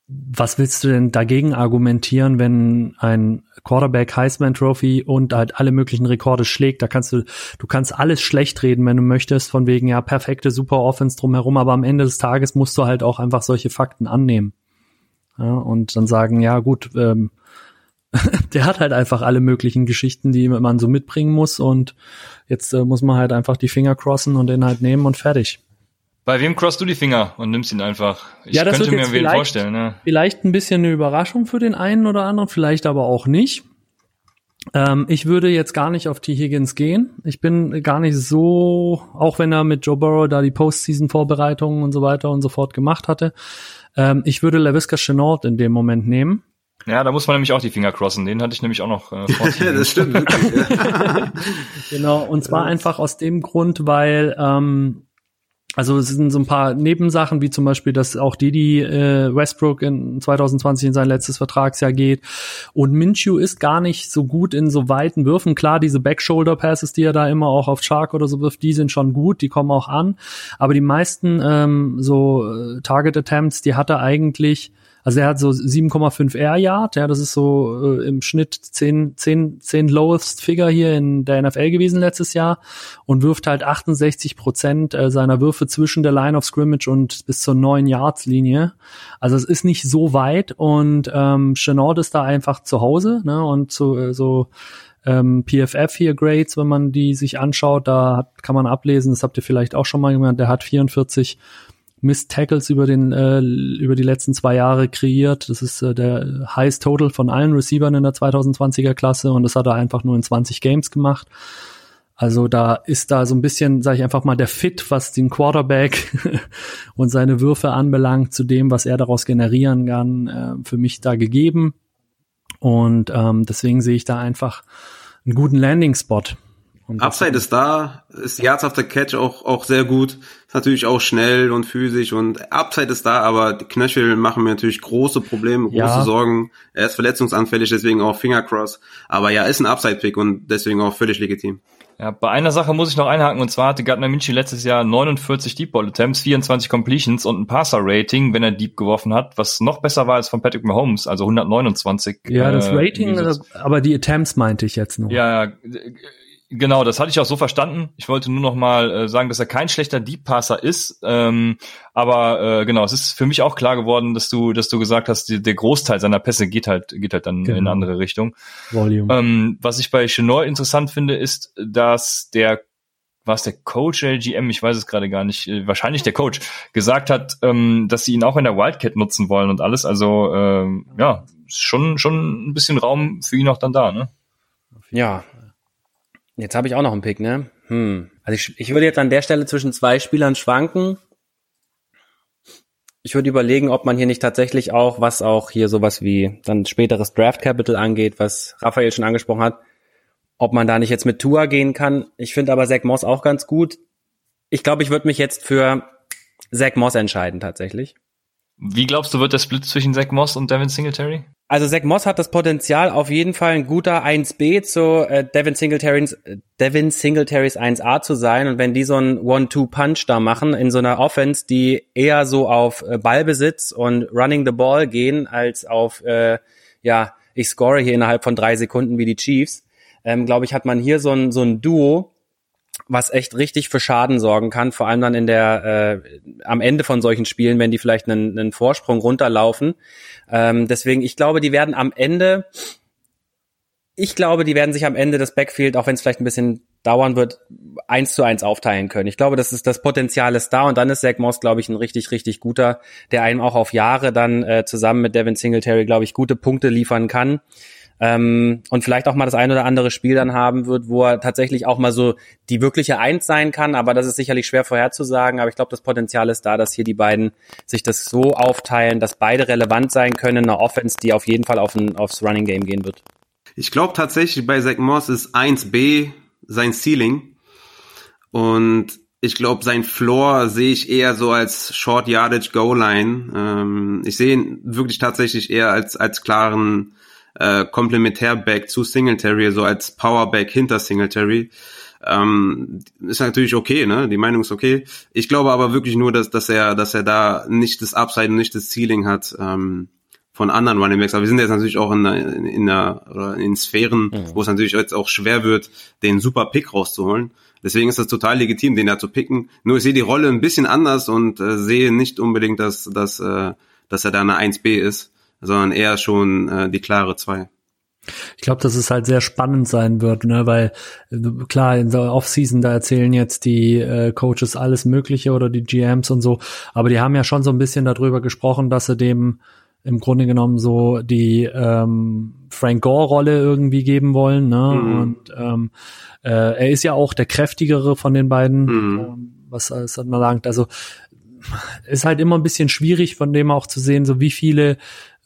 was willst du denn dagegen argumentieren, wenn ein Quarterback Heisman Trophy und halt alle möglichen Rekorde schlägt? Da kannst du, du kannst alles schlecht reden, wenn du möchtest, von wegen, ja, perfekte super Offense drumherum, aber am Ende des Tages musst du halt auch einfach solche Fakten annehmen. Ja, und dann sagen, ja, gut, ähm, der hat halt einfach alle möglichen Geschichten, die man so mitbringen muss und jetzt äh, muss man halt einfach die Finger crossen und den halt nehmen und fertig. Bei wem crossst du die Finger und nimmst ihn einfach? Ich ja, das könnte mir wen vorstellen. Ne? Vielleicht ein bisschen eine Überraschung für den einen oder anderen, vielleicht aber auch nicht. Ähm, ich würde jetzt gar nicht auf T. Higgins gehen. Ich bin gar nicht so, auch wenn er mit Joe Burrow da die Postseason-Vorbereitungen und so weiter und so fort gemacht hatte. Ähm, ich würde LaVisca Chenault in dem Moment nehmen. Ja, da muss man nämlich auch die Finger crossen. Den hatte ich nämlich auch noch äh, ja, das stimmt. genau, und zwar einfach aus dem Grund, weil ähm, also es sind so ein paar Nebensachen, wie zum Beispiel, dass auch Didi äh, Westbrook in 2020 in sein letztes Vertragsjahr geht. Und Minshew ist gar nicht so gut in so weiten Würfen. Klar, diese Back-Shoulder-Passes, die er da immer auch auf Shark oder so wirft, die sind schon gut, die kommen auch an. Aber die meisten ähm, so äh, Target-Attempts, die hat er eigentlich also er hat so 7,5 Air Yard, ja, das ist so äh, im Schnitt 10, 10, 10 lowest Figure hier in der NFL gewesen letztes Jahr und wirft halt 68 Prozent äh, seiner Würfe zwischen der Line of Scrimmage und bis zur 9 Yards Linie. Also es ist nicht so weit und ähm, Chenault ist da einfach zu Hause, ne, und so, äh, so ähm, PFF hier Grades, wenn man die sich anschaut, da hat, kann man ablesen, das habt ihr vielleicht auch schon mal gemacht, der hat 44 Missed Tackles über den äh, über die letzten zwei Jahre kreiert. Das ist äh, der Highest Total von allen Receivern in der 2020er Klasse und das hat er einfach nur in 20 Games gemacht. Also da ist da so ein bisschen, sage ich einfach mal, der Fit, was den Quarterback und seine Würfe anbelangt, zu dem, was er daraus generieren kann, äh, für mich da gegeben. Und ähm, deswegen sehe ich da einfach einen guten Landing-Spot. Upside ist da, ist Yards after Catch auch, auch sehr gut, ist natürlich auch schnell und physisch und Upside ist da, aber die Knöchel machen mir natürlich große Probleme, große ja. Sorgen. Er ist verletzungsanfällig, deswegen auch Fingercross. Aber ja, ist ein Upside-Pick und deswegen auch völlig legitim. Ja, bei einer Sache muss ich noch einhaken und zwar hatte Gardner Minshew letztes Jahr 49 Deep Ball Attempts, 24 Completions und ein Passer Rating, wenn er Deep geworfen hat, was noch besser war als von Patrick Mahomes, also 129. Ja, das äh, Rating, aber die Attempts meinte ich jetzt nur. Ja, ja Genau, das hatte ich auch so verstanden. Ich wollte nur noch mal äh, sagen, dass er kein schlechter Deep Passer ist. Ähm, aber äh, genau, es ist für mich auch klar geworden, dass du, dass du gesagt hast, die, der Großteil seiner Pässe geht halt, geht halt dann genau. in eine andere Richtung. Volume. Ähm, was ich bei Chenor interessant finde, ist, dass der war es der Coach der GM, ich weiß es gerade gar nicht, äh, wahrscheinlich der Coach, gesagt hat, ähm, dass sie ihn auch in der Wildcat nutzen wollen und alles. Also ähm, ja, schon, schon ein bisschen Raum für ihn auch dann da, ne? Ja, Jetzt habe ich auch noch einen Pick, ne? Hm. Also ich, ich würde jetzt an der Stelle zwischen zwei Spielern schwanken. Ich würde überlegen, ob man hier nicht tatsächlich auch, was auch hier sowas wie dann späteres Draft Capital angeht, was Raphael schon angesprochen hat, ob man da nicht jetzt mit Tour gehen kann. Ich finde aber Zach Moss auch ganz gut. Ich glaube, ich würde mich jetzt für Zach Moss entscheiden tatsächlich. Wie glaubst du, wird der Split zwischen Zach Moss und Devin Singletary? Also Zach Moss hat das Potenzial, auf jeden Fall ein guter 1B zu äh, Devin Singletary's, Devin Singletary's 1A zu sein. Und wenn die so einen One-Two-Punch da machen in so einer Offense, die eher so auf äh, Ballbesitz und Running the Ball gehen, als auf, äh, ja, ich score hier innerhalb von drei Sekunden wie die Chiefs, ähm, glaube ich, hat man hier so ein, so ein Duo, was echt richtig für Schaden sorgen kann, vor allem dann in der äh, am Ende von solchen Spielen, wenn die vielleicht einen, einen Vorsprung runterlaufen. Ähm, deswegen, ich glaube, die werden am Ende, ich glaube, die werden sich am Ende das Backfield, auch wenn es vielleicht ein bisschen dauern wird, eins zu eins aufteilen können. Ich glaube, das ist das Potenzial ist da und dann ist Zach Moss, glaube ich, ein richtig, richtig guter, der einem auch auf Jahre dann äh, zusammen mit Devin Singletary, glaube ich, gute Punkte liefern kann. Ähm, und vielleicht auch mal das ein oder andere Spiel dann haben wird, wo er tatsächlich auch mal so die wirkliche Eins sein kann. Aber das ist sicherlich schwer vorherzusagen. Aber ich glaube, das Potenzial ist da, dass hier die beiden sich das so aufteilen, dass beide relevant sein können in einer Offense, die auf jeden Fall auf ein, aufs Running Game gehen wird. Ich glaube tatsächlich, bei Zach Moss ist 1B sein Ceiling. Und ich glaube, sein Floor sehe ich eher so als Short Yardage Goal Line. Ähm, ich sehe ihn wirklich tatsächlich eher als als klaren äh, Komplementärback zu Singletary, so als Powerback hinter Singletary. Ähm, ist natürlich okay, ne? Die Meinung ist okay. Ich glaube aber wirklich nur, dass, dass er, dass er da nicht das Upside und nicht das Ceiling hat ähm, von anderen Running Backs. Aber wir sind jetzt natürlich auch in, in, in, der, in Sphären, mhm. wo es natürlich jetzt auch schwer wird, den super Pick rauszuholen. Deswegen ist das total legitim, den da zu picken. Nur ich sehe die Rolle ein bisschen anders und äh, sehe nicht unbedingt, dass, dass, äh, dass er da eine 1B ist sondern eher schon äh, die klare zwei. Ich glaube, dass es halt sehr spannend sein wird, ne, weil äh, klar in der Offseason da erzählen jetzt die äh, Coaches alles Mögliche oder die GMs und so, aber die haben ja schon so ein bisschen darüber gesprochen, dass sie dem im Grunde genommen so die ähm, Frank Gore-Rolle irgendwie geben wollen, ne? Mhm. Und ähm, äh, er ist ja auch der kräftigere von den beiden, mhm. ähm, was man sagt. Also ist halt immer ein bisschen schwierig, von dem auch zu sehen, so wie viele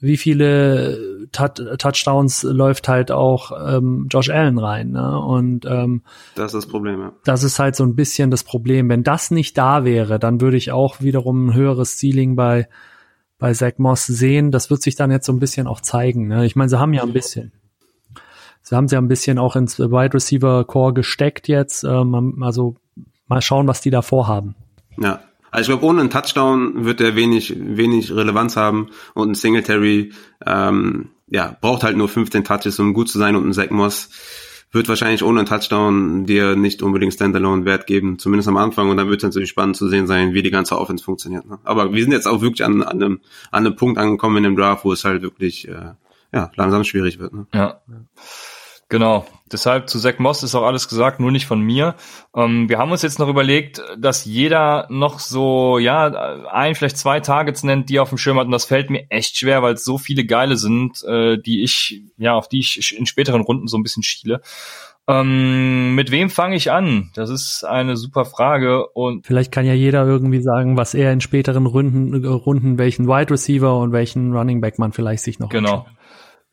wie viele Touchdowns läuft halt auch ähm, Josh Allen rein. Ne? Und ähm, das ist das Problem, ja. Das ist halt so ein bisschen das Problem. Wenn das nicht da wäre, dann würde ich auch wiederum ein höheres Ceiling bei bei Zach Moss sehen. Das wird sich dann jetzt so ein bisschen auch zeigen. Ne? Ich meine, sie haben ja ein bisschen. Sie haben sie ja ein bisschen auch ins Wide Receiver Core gesteckt jetzt. Ähm, also mal schauen, was die da vorhaben. Ja, also ich glaube, ohne einen Touchdown wird er wenig, wenig Relevanz haben und ein Singletary, ähm, ja, braucht halt nur 15 Touches, um gut zu sein und ein Zach Moss wird wahrscheinlich ohne einen Touchdown dir nicht unbedingt Standalone Wert geben, zumindest am Anfang und dann wird es natürlich spannend zu sehen sein, wie die ganze Offense funktioniert. Ne? Aber wir sind jetzt auch wirklich an, an, einem, an einem Punkt angekommen in dem Draft, wo es halt wirklich, äh, ja, langsam schwierig wird. Ne? Ja. Genau. Deshalb zu Zach Moss ist auch alles gesagt, nur nicht von mir. Ähm, wir haben uns jetzt noch überlegt, dass jeder noch so, ja, ein, vielleicht zwei Targets nennt, die auf dem Schirm hat. Und das fällt mir echt schwer, weil es so viele geile sind, äh, die ich, ja, auf die ich in späteren Runden so ein bisschen schiele. Ähm, mit wem fange ich an? Das ist eine super Frage und vielleicht kann ja jeder irgendwie sagen, was er in späteren Runden, Runden welchen Wide Receiver und welchen Running Back man vielleicht sich noch genau. Anschaut.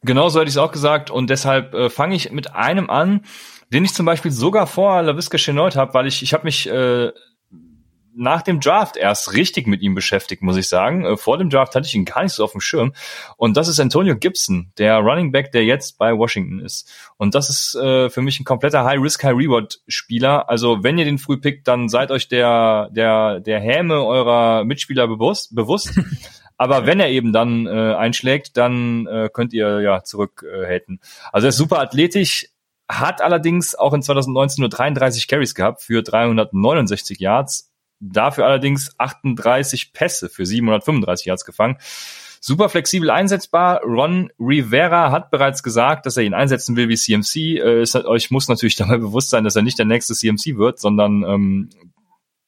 Genau so hätte ich es auch gesagt und deshalb äh, fange ich mit einem an, den ich zum Beispiel sogar vor LaVisca Chenault habe, weil ich ich habe mich äh, nach dem Draft erst richtig mit ihm beschäftigt, muss ich sagen. Äh, vor dem Draft hatte ich ihn gar nicht so auf dem Schirm. Und das ist Antonio Gibson, der Running Back, der jetzt bei Washington ist. Und das ist äh, für mich ein kompletter High-Risk, High-Reward-Spieler. Also wenn ihr den früh pickt, dann seid euch der, der, der Häme eurer Mitspieler bewusst. bewusst. Aber wenn er eben dann äh, einschlägt, dann äh, könnt ihr ja zurückhalten. Äh, also er ist super athletisch, hat allerdings auch in 2019 nur 33 Carries gehabt für 369 Yards. Dafür allerdings 38 Pässe für 735 Yards gefangen. Super flexibel einsetzbar. Ron Rivera hat bereits gesagt, dass er ihn einsetzen will wie CMC. Äh, es, euch muss natürlich dabei bewusst sein, dass er nicht der nächste CMC wird, sondern ähm,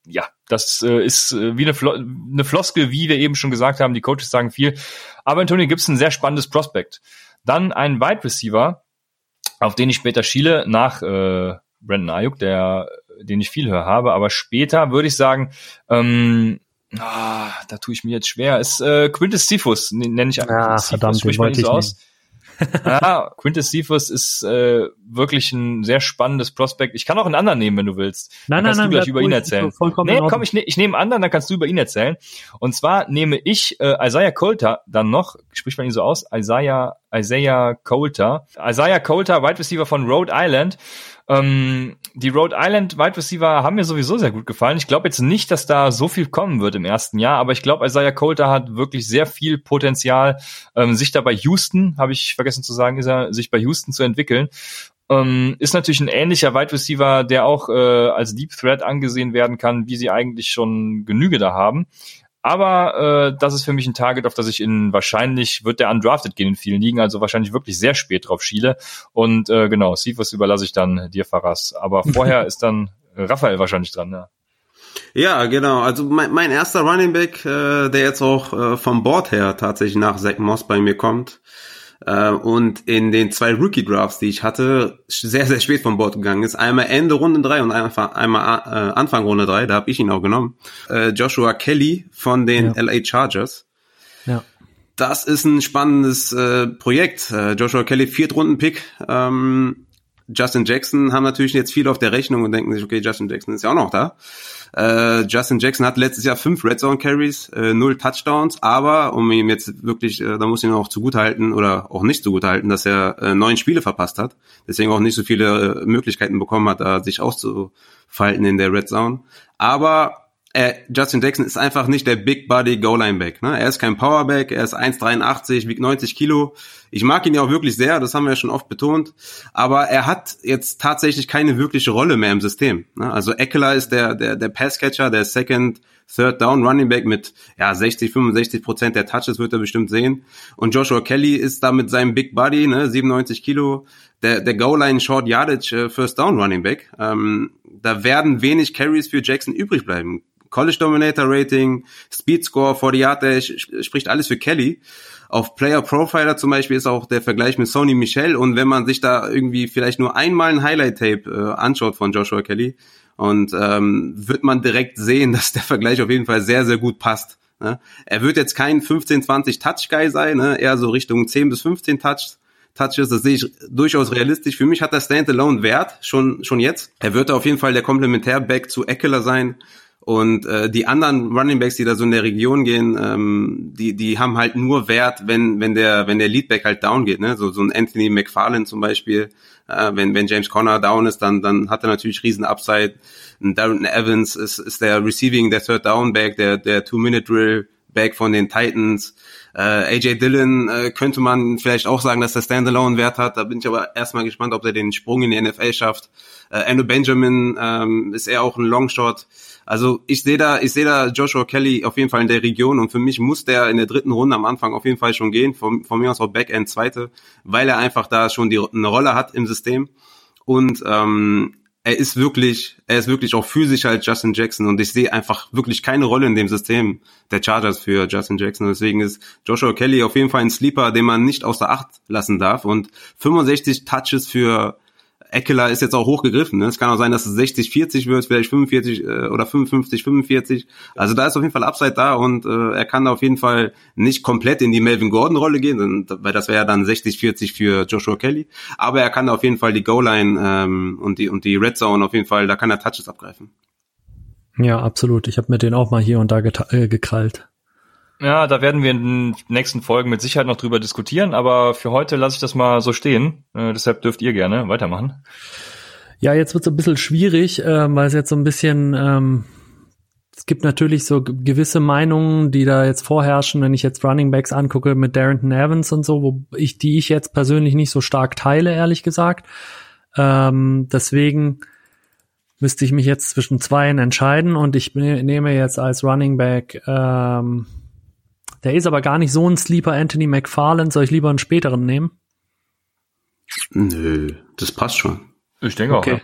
ja, das äh, ist äh, wie eine, Flo eine Floskel, wie wir eben schon gesagt haben. Die Coaches sagen viel. Aber Antonio Gibson, sehr spannendes Prospect. Dann ein Wide Receiver, auf den ich später schiele, nach äh, Brandon Ayuk, der, den ich viel höher habe. Aber später würde ich sagen, ähm, ah, da tue ich mir jetzt schwer. Ist äh, Quintus Cephus, nenne ich. Ja, verdammt, spricht man nicht so aus. Nicht ja, Quintus Cephas ist äh, wirklich ein sehr spannendes Prospekt. Ich kann auch einen anderen nehmen, wenn du willst. Nein, dann nein, kannst nein. du gleich über ihn erzählen. Nee, komm, ich, ne, ich nehme einen anderen, dann kannst du über ihn erzählen. Und zwar nehme ich äh, Isaiah Coulter dann noch, spricht man ihn so aus, Isaiah, Isaiah Coulter. Isaiah Coulter, Wide Receiver von Rhode Island. Ähm, die Rhode Island Wide Receiver haben mir sowieso sehr gut gefallen. Ich glaube jetzt nicht, dass da so viel kommen wird im ersten Jahr, aber ich glaube, Isaiah Coulter hat wirklich sehr viel Potenzial, ähm, sich da bei Houston, habe ich vergessen zu sagen, ist er, sich bei Houston zu entwickeln. Ähm, ist natürlich ein ähnlicher Wide Receiver, der auch äh, als Deep Threat angesehen werden kann, wie sie eigentlich schon Genüge da haben. Aber äh, das ist für mich ein Target, auf das ich in wahrscheinlich wird der undrafted gehen in vielen Ligen, also wahrscheinlich wirklich sehr spät drauf schiele. Und äh, genau, Sifus überlasse ich dann dir, Faras. Aber vorher ist dann Raphael wahrscheinlich dran, ja. Ja, genau. Also mein, mein erster Running Back, äh, der jetzt auch äh, vom Board her tatsächlich nach Zach Moss bei mir kommt, Äh, und in den zwei Rookie-Drafts, die ich hatte, sehr, sehr spät vom Bord gegangen ist. Einmal Ende Runde drei und einmal, einmal äh, Anfang Runde drei, da habe ich ihn auch genommen. Äh, Joshua Kelly von den ja. LA Chargers. Ja. Das ist ein spannendes äh, Projekt. Äh, Joshua Kelly, Viertrunden-Pick. Ähm, Justin Jackson haben natürlich jetzt viel auf der Rechnung und denken sich, okay, Justin Jackson ist ja auch noch da. Äh, Justin Jackson hat letztes Jahr fünf Red Zone Carries, äh, null Touchdowns, aber um ihm jetzt wirklich, äh, da muss ich ihn auch zugutehalten oder auch nicht zugutehalten, dass er äh, neun Spiele verpasst hat, deswegen auch nicht so viele äh, Möglichkeiten bekommen hat, da sich auszufalten in der Red Zone. Aber äh, Justin Jackson ist einfach nicht der Big Body Goal-Line Back. Ne? Er ist kein Powerback, er ist 1,83, wiegt 90 Kilo. Ich mag ihn ja auch wirklich sehr, das haben wir ja schon oft betont. Aber er hat jetzt tatsächlich keine wirkliche Rolle mehr im System. Ne? Also Eckler ist der, der, der Passcatcher, der Second, Third Down Running Back mit ja 60, 65 Prozent der Touches wird er bestimmt sehen. Und Joshua Kelly ist da mit seinem Big Body, ne, 97 Kilo, der, der Goal-Line Short Yardage äh, First Down Running Back. Ähm, da werden wenig Carries für Jackson übrig bleiben. College Dominator Rating, Speed Score, 40 Yard Dash, spricht alles für Kelly. Auf Player Profiler zum Beispiel ist auch der Vergleich mit Sony Michel und wenn man sich da irgendwie vielleicht nur einmal ein Highlight Tape äh, anschaut von Joshua Kelly und ähm, wird man direkt sehen, dass der Vergleich auf jeden Fall sehr, sehr gut passt. Ne? Er wird jetzt kein 15, 20 Touch Guy sein, ne? eher so Richtung 10 bis 15 Touch Touches, das sehe ich durchaus realistisch. Für mich hat der Standalone Wert, schon, schon jetzt. Er wird auf jeden Fall der Komplementär-Back zu Eckler sein. Und äh, die anderen Running Backs, die da so in der Region gehen, ähm, die die haben halt nur Wert, wenn wenn der wenn der Leadback halt down geht, ne? So so ein Anthony McFarlane zum Beispiel, äh, wenn wenn James Conner down ist, dann dann hat er natürlich riesen Upside. Ein Darren Evans ist ist der Receiving, der Third Down Back, der der Two Minute Drill Back von den Titans. Äh, AJ Dillon äh, könnte man vielleicht auch sagen, dass der Standalone Wert hat. Da bin ich aber erstmal gespannt, ob er den Sprung in die NFL schafft. Äh, Andrew Benjamin ähm, ist eher auch ein Longshot. Also ich sehe da, ich sehe da Joshua Kelly auf jeden Fall in der Region und für mich muss der in der dritten Runde am Anfang auf jeden Fall schon gehen. Von, von mir aus auch Backend zweite, weil er einfach da schon die, eine Rolle hat im System und ähm, er ist wirklich, er ist wirklich auch physischer als Justin Jackson und ich sehe einfach wirklich keine Rolle in dem System der Chargers für Justin Jackson. Deswegen ist Joshua Kelly auf jeden Fall ein Sleeper, den man nicht außer Acht lassen darf und 65 Touches für Eckler ist jetzt auch hochgegriffen. Ne? Es kann auch sein, dass es 60-40 wird, vielleicht 45 äh, oder 55-45. Also da ist auf jeden Fall Upside da und äh, er kann auf jeden Fall nicht komplett in die Melvin Gordon-Rolle gehen, weil das wäre ja dann 60-40 für Joshua Kelly. Aber er kann auf jeden Fall die Goal-Line ähm, und, die, und die Red Zone auf jeden Fall, da kann er Touches abgreifen. Ja, absolut. Ich habe mir den auch mal hier und da äh, gekrallt. Ja, da werden wir in den nächsten Folgen mit Sicherheit noch drüber diskutieren, aber für heute lasse ich das mal so stehen. Äh, deshalb dürft ihr gerne weitermachen. Ja, jetzt wird es ein bisschen schwierig, äh, weil es jetzt so ein bisschen, ähm, es gibt natürlich so gewisse Meinungen, die da jetzt vorherrschen, wenn ich jetzt Running Backs angucke mit Darrington Evans und so, wo ich, die ich jetzt persönlich nicht so stark teile, ehrlich gesagt. Ähm, deswegen müsste ich mich jetzt zwischen zweien entscheiden und ich nehme jetzt als Running Back ähm, der ist aber gar nicht so ein Sleeper Anthony McFarland. Soll ich lieber einen späteren nehmen? Nö, das passt schon. Ich denke okay. auch.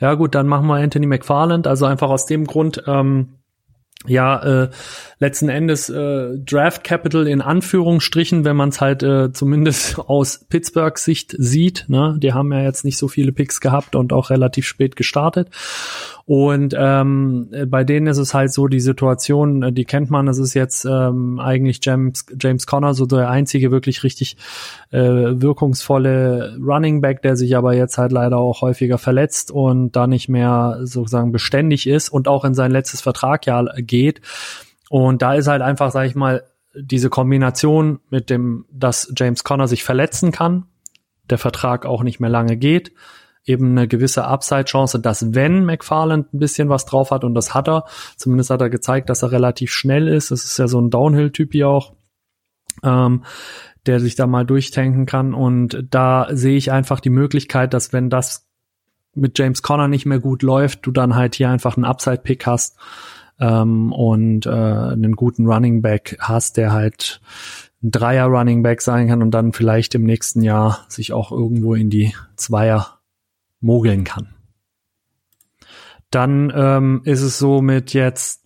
Ja. ja gut, dann machen wir Anthony McFarland. Also einfach aus dem Grund, ähm, ja, äh, letzten Endes äh, Draft Capital in Anführungsstrichen, wenn man es halt äh, zumindest aus Pittsburghs Sicht sieht. Ne? Die haben ja jetzt nicht so viele Picks gehabt und auch relativ spät gestartet. Und ähm, bei denen ist es halt so, die Situation, äh, die kennt man, es ist jetzt ähm, eigentlich James, James Conner, so der einzige wirklich richtig äh, wirkungsvolle Running Back, der sich aber jetzt halt leider auch häufiger verletzt und da nicht mehr sozusagen beständig ist und auch in sein letztes Vertragjahr geht. Und da ist halt einfach, sag ich mal, diese Kombination mit dem, dass James Conner sich verletzen kann, der Vertrag auch nicht mehr lange geht, eben eine gewisse Upside-Chance, dass wenn McFarland ein bisschen was drauf hat, und das hat er, zumindest hat er gezeigt, dass er relativ schnell ist, das ist ja so ein Downhill-Typ hier auch, ähm, der sich da mal durchtanken kann. Und da sehe ich einfach die Möglichkeit, dass wenn das mit James Conner nicht mehr gut läuft, du dann halt hier einfach einen Upside-Pick hast ähm, und äh, einen guten Running Back hast, der halt ein Dreier Running Back sein kann und dann vielleicht im nächsten Jahr sich auch irgendwo in die Zweier mogeln kann. Dann ähm, ist es so mit jetzt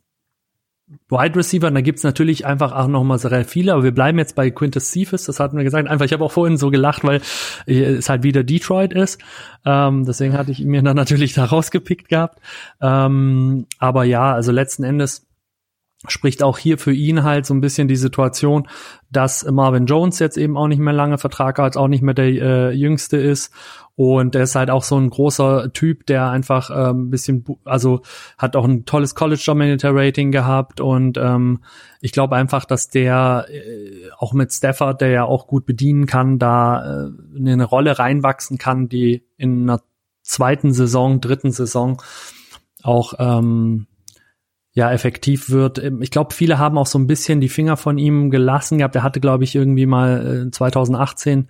Wide Receiver, da gibt's natürlich einfach auch noch mal sehr viele, aber wir bleiben jetzt bei Quintus Cephas, das hatten wir gesagt. Einfach, ich habe auch vorhin so gelacht, weil es halt wieder Detroit ist. Ähm, deswegen hatte ich mir dann natürlich da rausgepickt gehabt. Ähm, aber ja, also letzten Endes spricht auch hier für ihn halt so ein bisschen die Situation, dass Marvin Jones jetzt eben auch nicht mehr lange Vertrag hat, auch nicht mehr der äh, jüngste ist. Und er ist halt auch so ein großer Typ, der einfach äh, ein bisschen, also hat auch ein tolles College Dominator Rating gehabt. Und ähm, ich glaube einfach, dass der äh, auch mit Stafford, der ja auch gut bedienen kann, da äh, in eine Rolle reinwachsen kann, die in einer zweiten Saison, dritten Saison auch ähm, ja effektiv wird. Ähm, ich glaube, viele haben auch so ein bisschen die Finger von ihm gelassen gehabt. Er hatte, glaube ich, irgendwie mal äh, 2018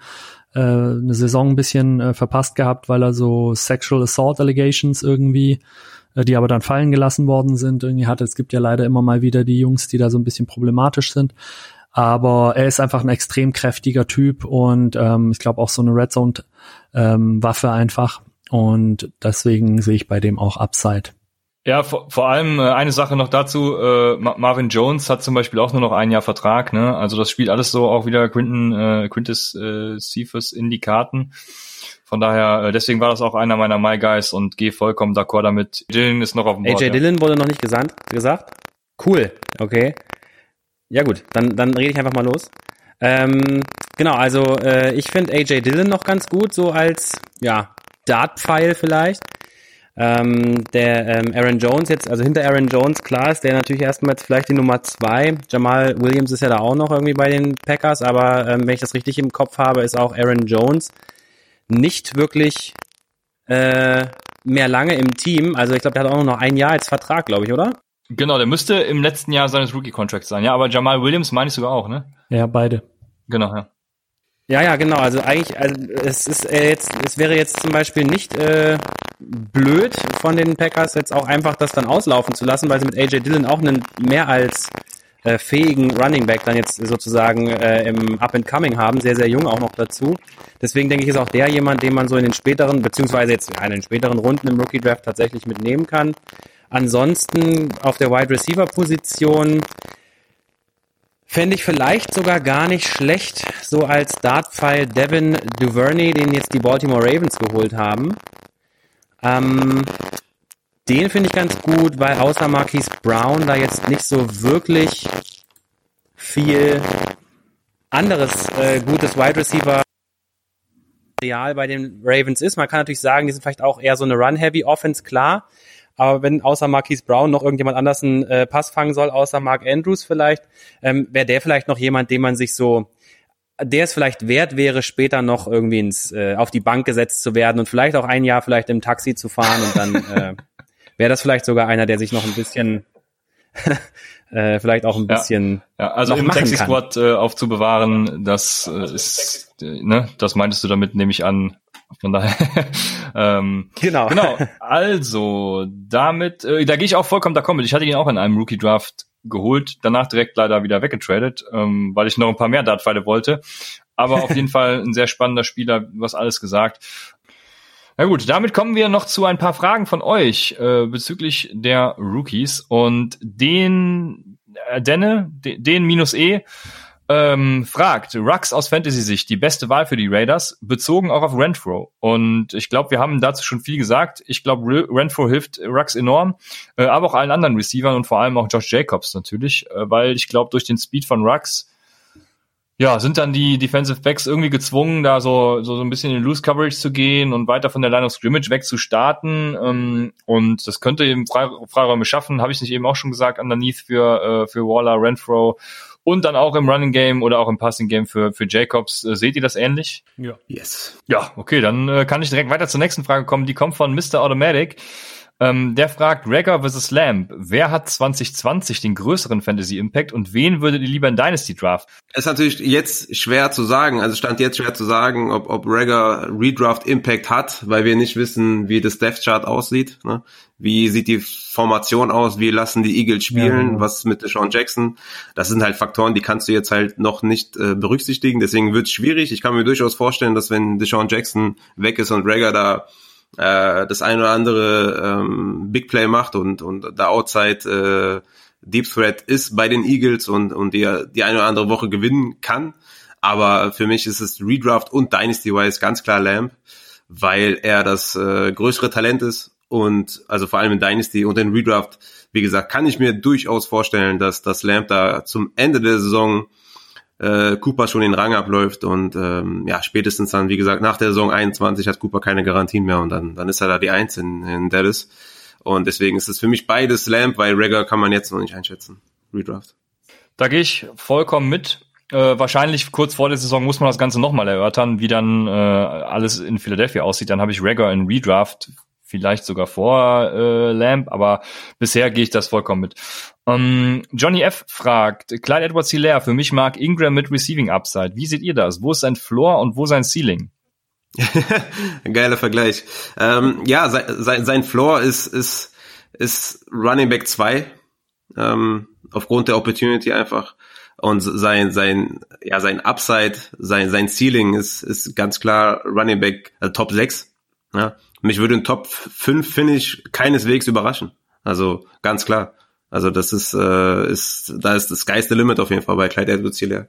äh, eine Saison ein bisschen äh, verpasst gehabt, weil er so Sexual Assault Allegations irgendwie, äh, die aber dann fallen gelassen worden sind, irgendwie hatte. Es gibt ja leider immer mal wieder die Jungs, die da so ein bisschen problematisch sind. Aber er ist einfach ein extrem kräftiger Typ und ähm, ich glaube auch so eine Red Zone ähm, Waffe einfach. Und deswegen sehe ich bei dem auch Upside. Ja, vor, vor allem äh, eine Sache noch dazu, äh, Marvin Jones hat zum Beispiel auch nur noch ein Jahr Vertrag, ne? Also das spielt alles so auch wieder Quinton, äh, Quintus äh, Cephas in die Karten. Von daher, äh, deswegen war das auch einer meiner My Guys und gehe vollkommen d'accord damit. Dylan ist noch auf dem Board. AJ ja. Dillon wurde noch nicht gesandt, gesagt. Cool, okay. Ja gut, dann, dann rede ich einfach mal los. Ähm, genau, also äh, ich finde AJ Dillon noch ganz gut, so als ja, Dart-Pfeil vielleicht. Ähm, der ähm, Aaron Jones jetzt, also hinter Aaron Jones, klar ist der natürlich erstmal jetzt vielleicht die Nummer zwei. Jamal Williams ist ja da auch noch irgendwie bei den Packers, aber ähm, wenn ich das richtig im Kopf habe, ist auch Aaron Jones nicht wirklich äh, mehr lange im Team. Also ich glaube, der hat auch noch ein Jahr als Vertrag, glaube ich, oder? Genau, der müsste im letzten Jahr seines Rookie-Contracts sein. Ja, aber Jamal Williams meine ich sogar auch, ne? Ja, beide. Genau, ja. Ja, ja, genau. Also eigentlich, also es ist äh, jetzt, es wäre jetzt zum Beispiel nicht äh, blöd von den Packers jetzt auch einfach das dann auslaufen zu lassen, weil sie mit AJ Dillon auch einen mehr als äh, fähigen Running Back dann jetzt sozusagen äh, im Up and Coming haben, sehr sehr jung auch noch dazu. Deswegen denke ich, ist auch der jemand, den man so in den späteren beziehungsweise jetzt in den späteren Runden im Rookie Draft tatsächlich mitnehmen kann. Ansonsten auf der Wide Receiver Position Fände ich vielleicht sogar gar nicht schlecht, so als Dartpfeil Devin Duvernay, den jetzt die Baltimore Ravens geholt haben. Ähm, den finde ich ganz gut, weil außer Marquise Brown da jetzt nicht so wirklich viel anderes äh, gutes Wide Receiver Real bei den Ravens ist. Man kann natürlich sagen, die sind vielleicht auch eher so eine Run-Heavy Offense, klar. Aber wenn außer Marquise Brown noch irgendjemand anders einen äh, Pass fangen soll, außer Mark Andrews vielleicht, ähm, wäre der vielleicht noch jemand, den man sich so der es vielleicht wert wäre, später noch irgendwie ins, äh, auf die Bank gesetzt zu werden und vielleicht auch ein Jahr vielleicht im Taxi zu fahren und dann äh, wäre das vielleicht sogar einer, der sich noch ein bisschen äh, vielleicht auch ein bisschen ja, ja also im Taxi Squad äh, aufzubewahren, das äh, ist äh, ne, das meintest du damit nehme ich an von daher. ähm, genau. Genau. Also, damit, äh, da gehe ich auch vollkommen d'accord mit. Ich hatte ihn auch in einem Rookie Draft geholt, danach direkt leider wieder weggetradet, ähm, weil ich noch ein paar mehr Dartpfeile wollte. Aber auf jeden Fall ein sehr spannender Spieler, was alles gesagt. Na gut, damit kommen wir noch zu ein paar Fragen von euch äh, bezüglich der Rookies und den äh, Denne, den, den minus E ähm, fragt, Rux aus Fantasy-Sicht, die beste Wahl für die Raiders, bezogen auch auf Renfro. Und ich glaube, wir haben dazu schon viel gesagt. Ich glaube, Renfro hilft Rux enorm, äh, aber auch allen anderen Receivern und vor allem auch Josh Jacobs natürlich, äh, weil ich glaube, durch den Speed von Rux ja, sind dann die Defensive Backs irgendwie gezwungen, da so, so, so ein bisschen in Loose Coverage zu gehen und weiter von der Line of Scrimmage weg zu starten. Ähm, und das könnte eben Freiräume schaffen, habe ich nicht eben auch schon gesagt, underneath für, äh, für Waller, Renfro und dann auch im Running Game oder auch im Passing Game für, für Jacobs. Äh, seht ihr das ähnlich? Ja. Yes. Ja, okay, dann äh, kann ich direkt weiter zur nächsten Frage kommen. Die kommt von Mr. Automatic. Ähm, der fragt Rager vs. Lamb. Wer hat 2020 den größeren Fantasy Impact und wen würdet ihr lieber in Dynasty Draft? Es ist natürlich jetzt schwer zu sagen. Also stand jetzt schwer zu sagen, ob, ob Rager Redraft Impact hat, weil wir nicht wissen, wie das Death Chart aussieht. Ne? Wie sieht die Formation aus? Wie lassen die Eagles spielen? Ja, genau. Was mit Deshaun Jackson? Das sind halt Faktoren, die kannst du jetzt halt noch nicht äh, berücksichtigen. Deswegen wird es schwierig. Ich kann mir durchaus vorstellen, dass wenn Deshaun Jackson weg ist und Rager da äh, das ein oder andere ähm, Big Play macht und, und da Outside Deep Threat ist bei den Eagles und, und die, die eine oder andere Woche gewinnen kann. Aber für mich ist es Redraft und Dynasty-wise ganz klar Lamb, weil er das äh, größere Talent ist und also vor allem in Dynasty und in Redraft, wie gesagt, kann ich mir durchaus vorstellen, dass das Lamb da zum Ende der Saison äh, Cooper schon den Rang abläuft und ähm, ja, spätestens dann, wie gesagt, nach der Saison 21 hat Cooper keine Garantien mehr und dann, dann ist er da die Eins in, in Dallas. Und deswegen ist es für mich beides Lamp, weil Regger kann man jetzt noch nicht einschätzen. Redraft. Da gehe ich vollkommen mit. Äh, wahrscheinlich kurz vor der Saison muss man das Ganze nochmal erörtern, wie dann äh, alles in Philadelphia aussieht. Dann habe ich Regger in Redraft, vielleicht sogar vor äh, Lamp, aber bisher gehe ich das vollkommen mit. Ähm, Johnny F. fragt, Clyde Edwards Hilaire, für mich mag Ingram mit Receiving Upside. Wie seht ihr das? Wo ist sein Floor und wo sein Ceiling? Geiler Vergleich. Ähm, ja, sein, sein, sein Floor ist, ist, ist Running Back 2, ähm, aufgrund der Opportunity einfach. Und sein, sein, ja, sein Upside, sein, sein Ceiling ist, ist ganz klar Running Back, also Top 6. Ja. Mich würde ein Top 5 Finish keineswegs überraschen. Also ganz klar. Also das ist, äh, ist da ist das geiste Limit auf jeden Fall bei Clyde Edwards Hilaire.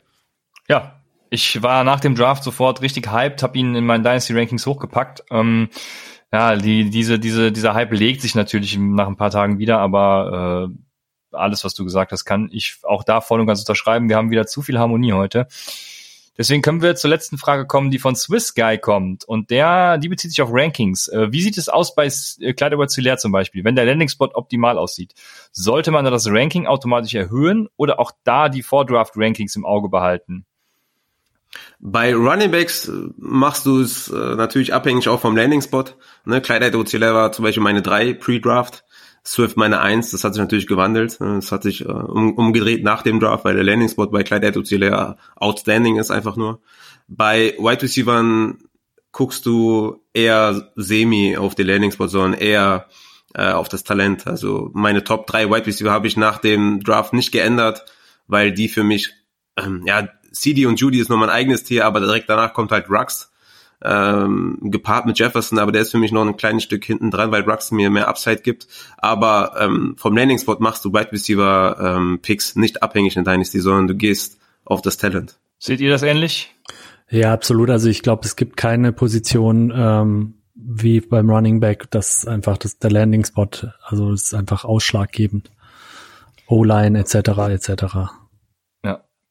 Ja, ich war nach dem Draft sofort richtig hyped, habe ihn in meinen Dynasty Rankings hochgepackt. Ähm, ja, die, diese, diese, dieser Hype legt sich natürlich nach ein paar Tagen wieder, aber äh, alles, was du gesagt hast, kann ich auch da voll und ganz unterschreiben. Wir haben wieder zu viel Harmonie heute. Deswegen können wir zur letzten Frage kommen, die von Swiss Guy kommt. Und der, die bezieht sich auf Rankings. Äh, wie sieht es aus bei äh, Kleiderwort Zulair zum Beispiel? Wenn der Landing-Spot optimal aussieht, sollte man da das Ranking automatisch erhöhen oder auch da die Vordraft-Rankings im Auge behalten? Bei Running Backs äh, machst du es äh, natürlich abhängig auch vom Landing Spot. Ne, Clyde Edwards-Helaire war zum Beispiel meine drei Pre-Draft. Swift meine Eins, das hat sich natürlich gewandelt. Das hat sich äh, um, umgedreht nach dem Draft, weil der Landing Spot bei Clyde edwards outstanding ist einfach nur. Bei Wide Receivers guckst du eher semi auf den Landing Spot, sondern eher äh, auf das Talent. Also meine Top 3 Wide Receiver habe ich nach dem Draft nicht geändert, weil die für mich, ähm, ja, CD und Judy ist noch mein eigenes Tier, aber direkt danach kommt halt Rux ähm, gepaart mit Jefferson, aber der ist für mich noch ein kleines Stück hinten dran, weil Rux mir mehr Upside gibt. Aber ähm, vom Landing Spot machst du Wide Receiver ähm, Picks nicht abhängig in Dynasty, sondern du gehst auf das Talent. Seht ihr das ähnlich? Ja, absolut. Also ich glaube, es gibt keine Position ähm, wie beim Running Back, das einfach das der Landing Spot, also ist einfach ausschlaggebend. O-Line etc. etc.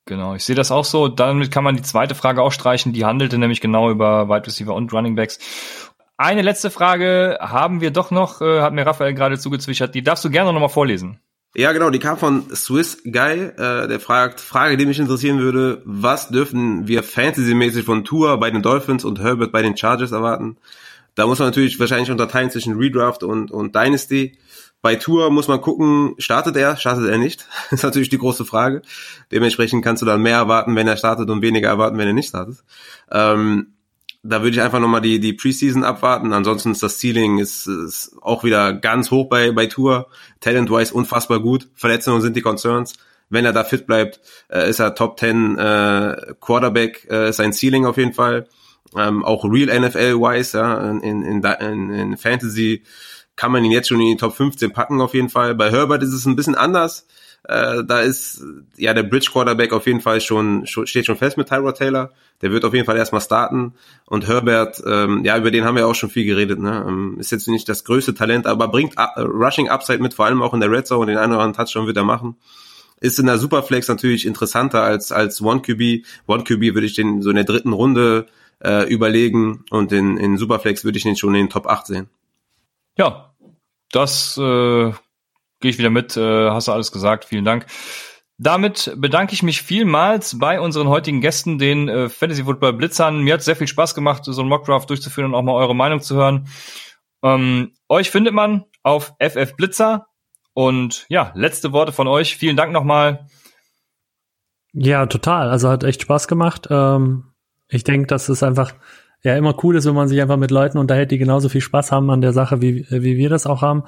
Genau, ich sehe das auch so. Damit kann man die zweite Frage auch streichen. Die handelte nämlich genau über Wide Receiver und Running Backs. Eine letzte Frage haben wir doch noch, äh, hat mir Raphael gerade zugezwischert. Die darfst du gerne noch mal vorlesen. Ja, genau, die kam von Swiss Guy, äh, der fragt, Frage, die mich interessieren würde, was dürfen wir fantasymäßig von Tour bei den Dolphins und Herbert bei den Chargers erwarten? Da muss man natürlich wahrscheinlich unterteilen zwischen Redraft und, und Dynasty. Bei Tour muss man gucken, startet er, startet er nicht? Ist natürlich die große Frage. Dementsprechend kannst du dann mehr erwarten, wenn er startet und weniger erwarten, wenn er nicht startet. Ähm, da würde ich einfach nochmal die, die Preseason abwarten. Ansonsten ist das Ceiling ist, ist auch wieder ganz hoch bei, bei Tour. Talent-wise unfassbar gut. Verletzungen sind die Concerns. Wenn er da fit bleibt, äh, ist er Top 10 äh, Quarterback, äh, ist ein Ceiling auf jeden Fall. Ähm, auch Real NFL-wise, ja, in, in, in, in Fantasy kann man ihn jetzt schon in die Top 15 packen auf jeden Fall. Bei Herbert ist es ein bisschen anders. Äh, da ist ja der Bridge Quarterback auf jeden Fall schon, steht schon fest mit Tyrod Taylor. Der wird auf jeden Fall erstmal starten. Und Herbert, ähm, ja, über den haben wir auch schon viel geredet. Ne? Ähm, ist jetzt nicht das größte Talent, aber bringt uh, Rushing Upside mit, vor allem auch in der Red Zone. Den einen oder anderen Touchdown wird er machen. Ist in der Superflex natürlich interessanter als als One QB. One QB würde ich den so in der dritten Runde äh, überlegen und in, in Superflex würde ich den schon in den Top 8 sehen. Ja, das äh, gehe ich wieder mit. Äh, hast du alles gesagt. Vielen Dank. Damit bedanke ich mich vielmals bei unseren heutigen Gästen, den äh, Fantasy Football Blitzern. Mir hat sehr viel Spaß gemacht, so einen Mockdraft durchzuführen und auch mal eure Meinung zu hören. Ähm, euch findet man auf FF Blitzer. Und ja, letzte Worte von euch. Vielen Dank nochmal. Ja, total. Also hat echt Spaß gemacht. Ähm, ich denke, das ist einfach ja immer cool ist, wenn man sich einfach mit Leuten unterhält, die genauso viel Spaß haben an der Sache, wie, wie wir das auch haben.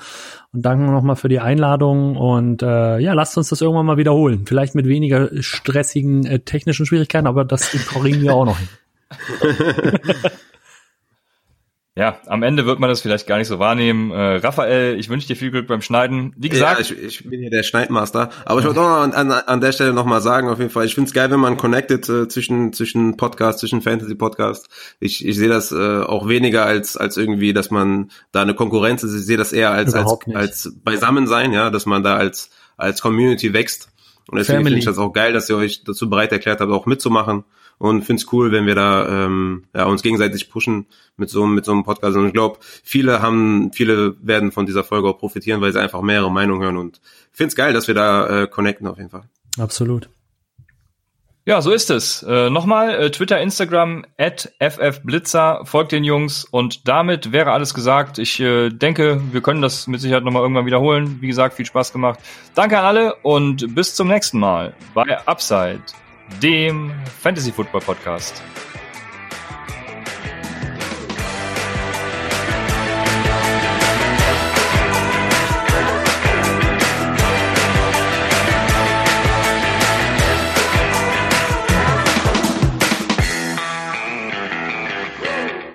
Und danke nochmal für die Einladung und äh, ja, lasst uns das irgendwann mal wiederholen. Vielleicht mit weniger stressigen äh, technischen Schwierigkeiten, aber das kriegen wir auch noch hin. ja, am Ende wird man das vielleicht gar nicht so wahrnehmen. Äh, Raphael, ich wünsche dir viel Glück beim Schneiden. Wie gesagt, ja, ich, ich bin hier der Schneidmaster. Aber ich wollte auch an, an, an der Stelle nochmal sagen, auf jeden Fall, ich finde es geil, wenn man connected äh, zwischen zwischen Podcast, zwischen Fantasy Podcast. Ich, ich sehe das äh, auch weniger als als irgendwie, dass man da eine Konkurrenz ist. Ich sehe das eher als als, als Beisammensein, ja, dass man da als als Community wächst. Und deswegen finde ich das auch geil, dass ihr euch dazu bereit erklärt habt, auch mitzumachen und finde es cool, wenn wir da ähm, ja, uns gegenseitig pushen mit so, mit so einem Podcast. Und ich glaube, viele haben, viele werden von dieser Folge auch profitieren, weil sie einfach mehrere Meinungen hören und finde es geil, dass wir da äh, connecten auf jeden Fall. Absolut. Ja, so ist es. Äh, Nochmal, äh, Twitter, Instagram, at ffblitzer, folgt den Jungs und damit wäre alles gesagt. Ich äh, denke, wir können das mit Sicherheit nochmal irgendwann wiederholen. Wie gesagt, viel Spaß gemacht. Danke an alle und bis zum nächsten Mal bei Upside dem Fantasy Football Podcast.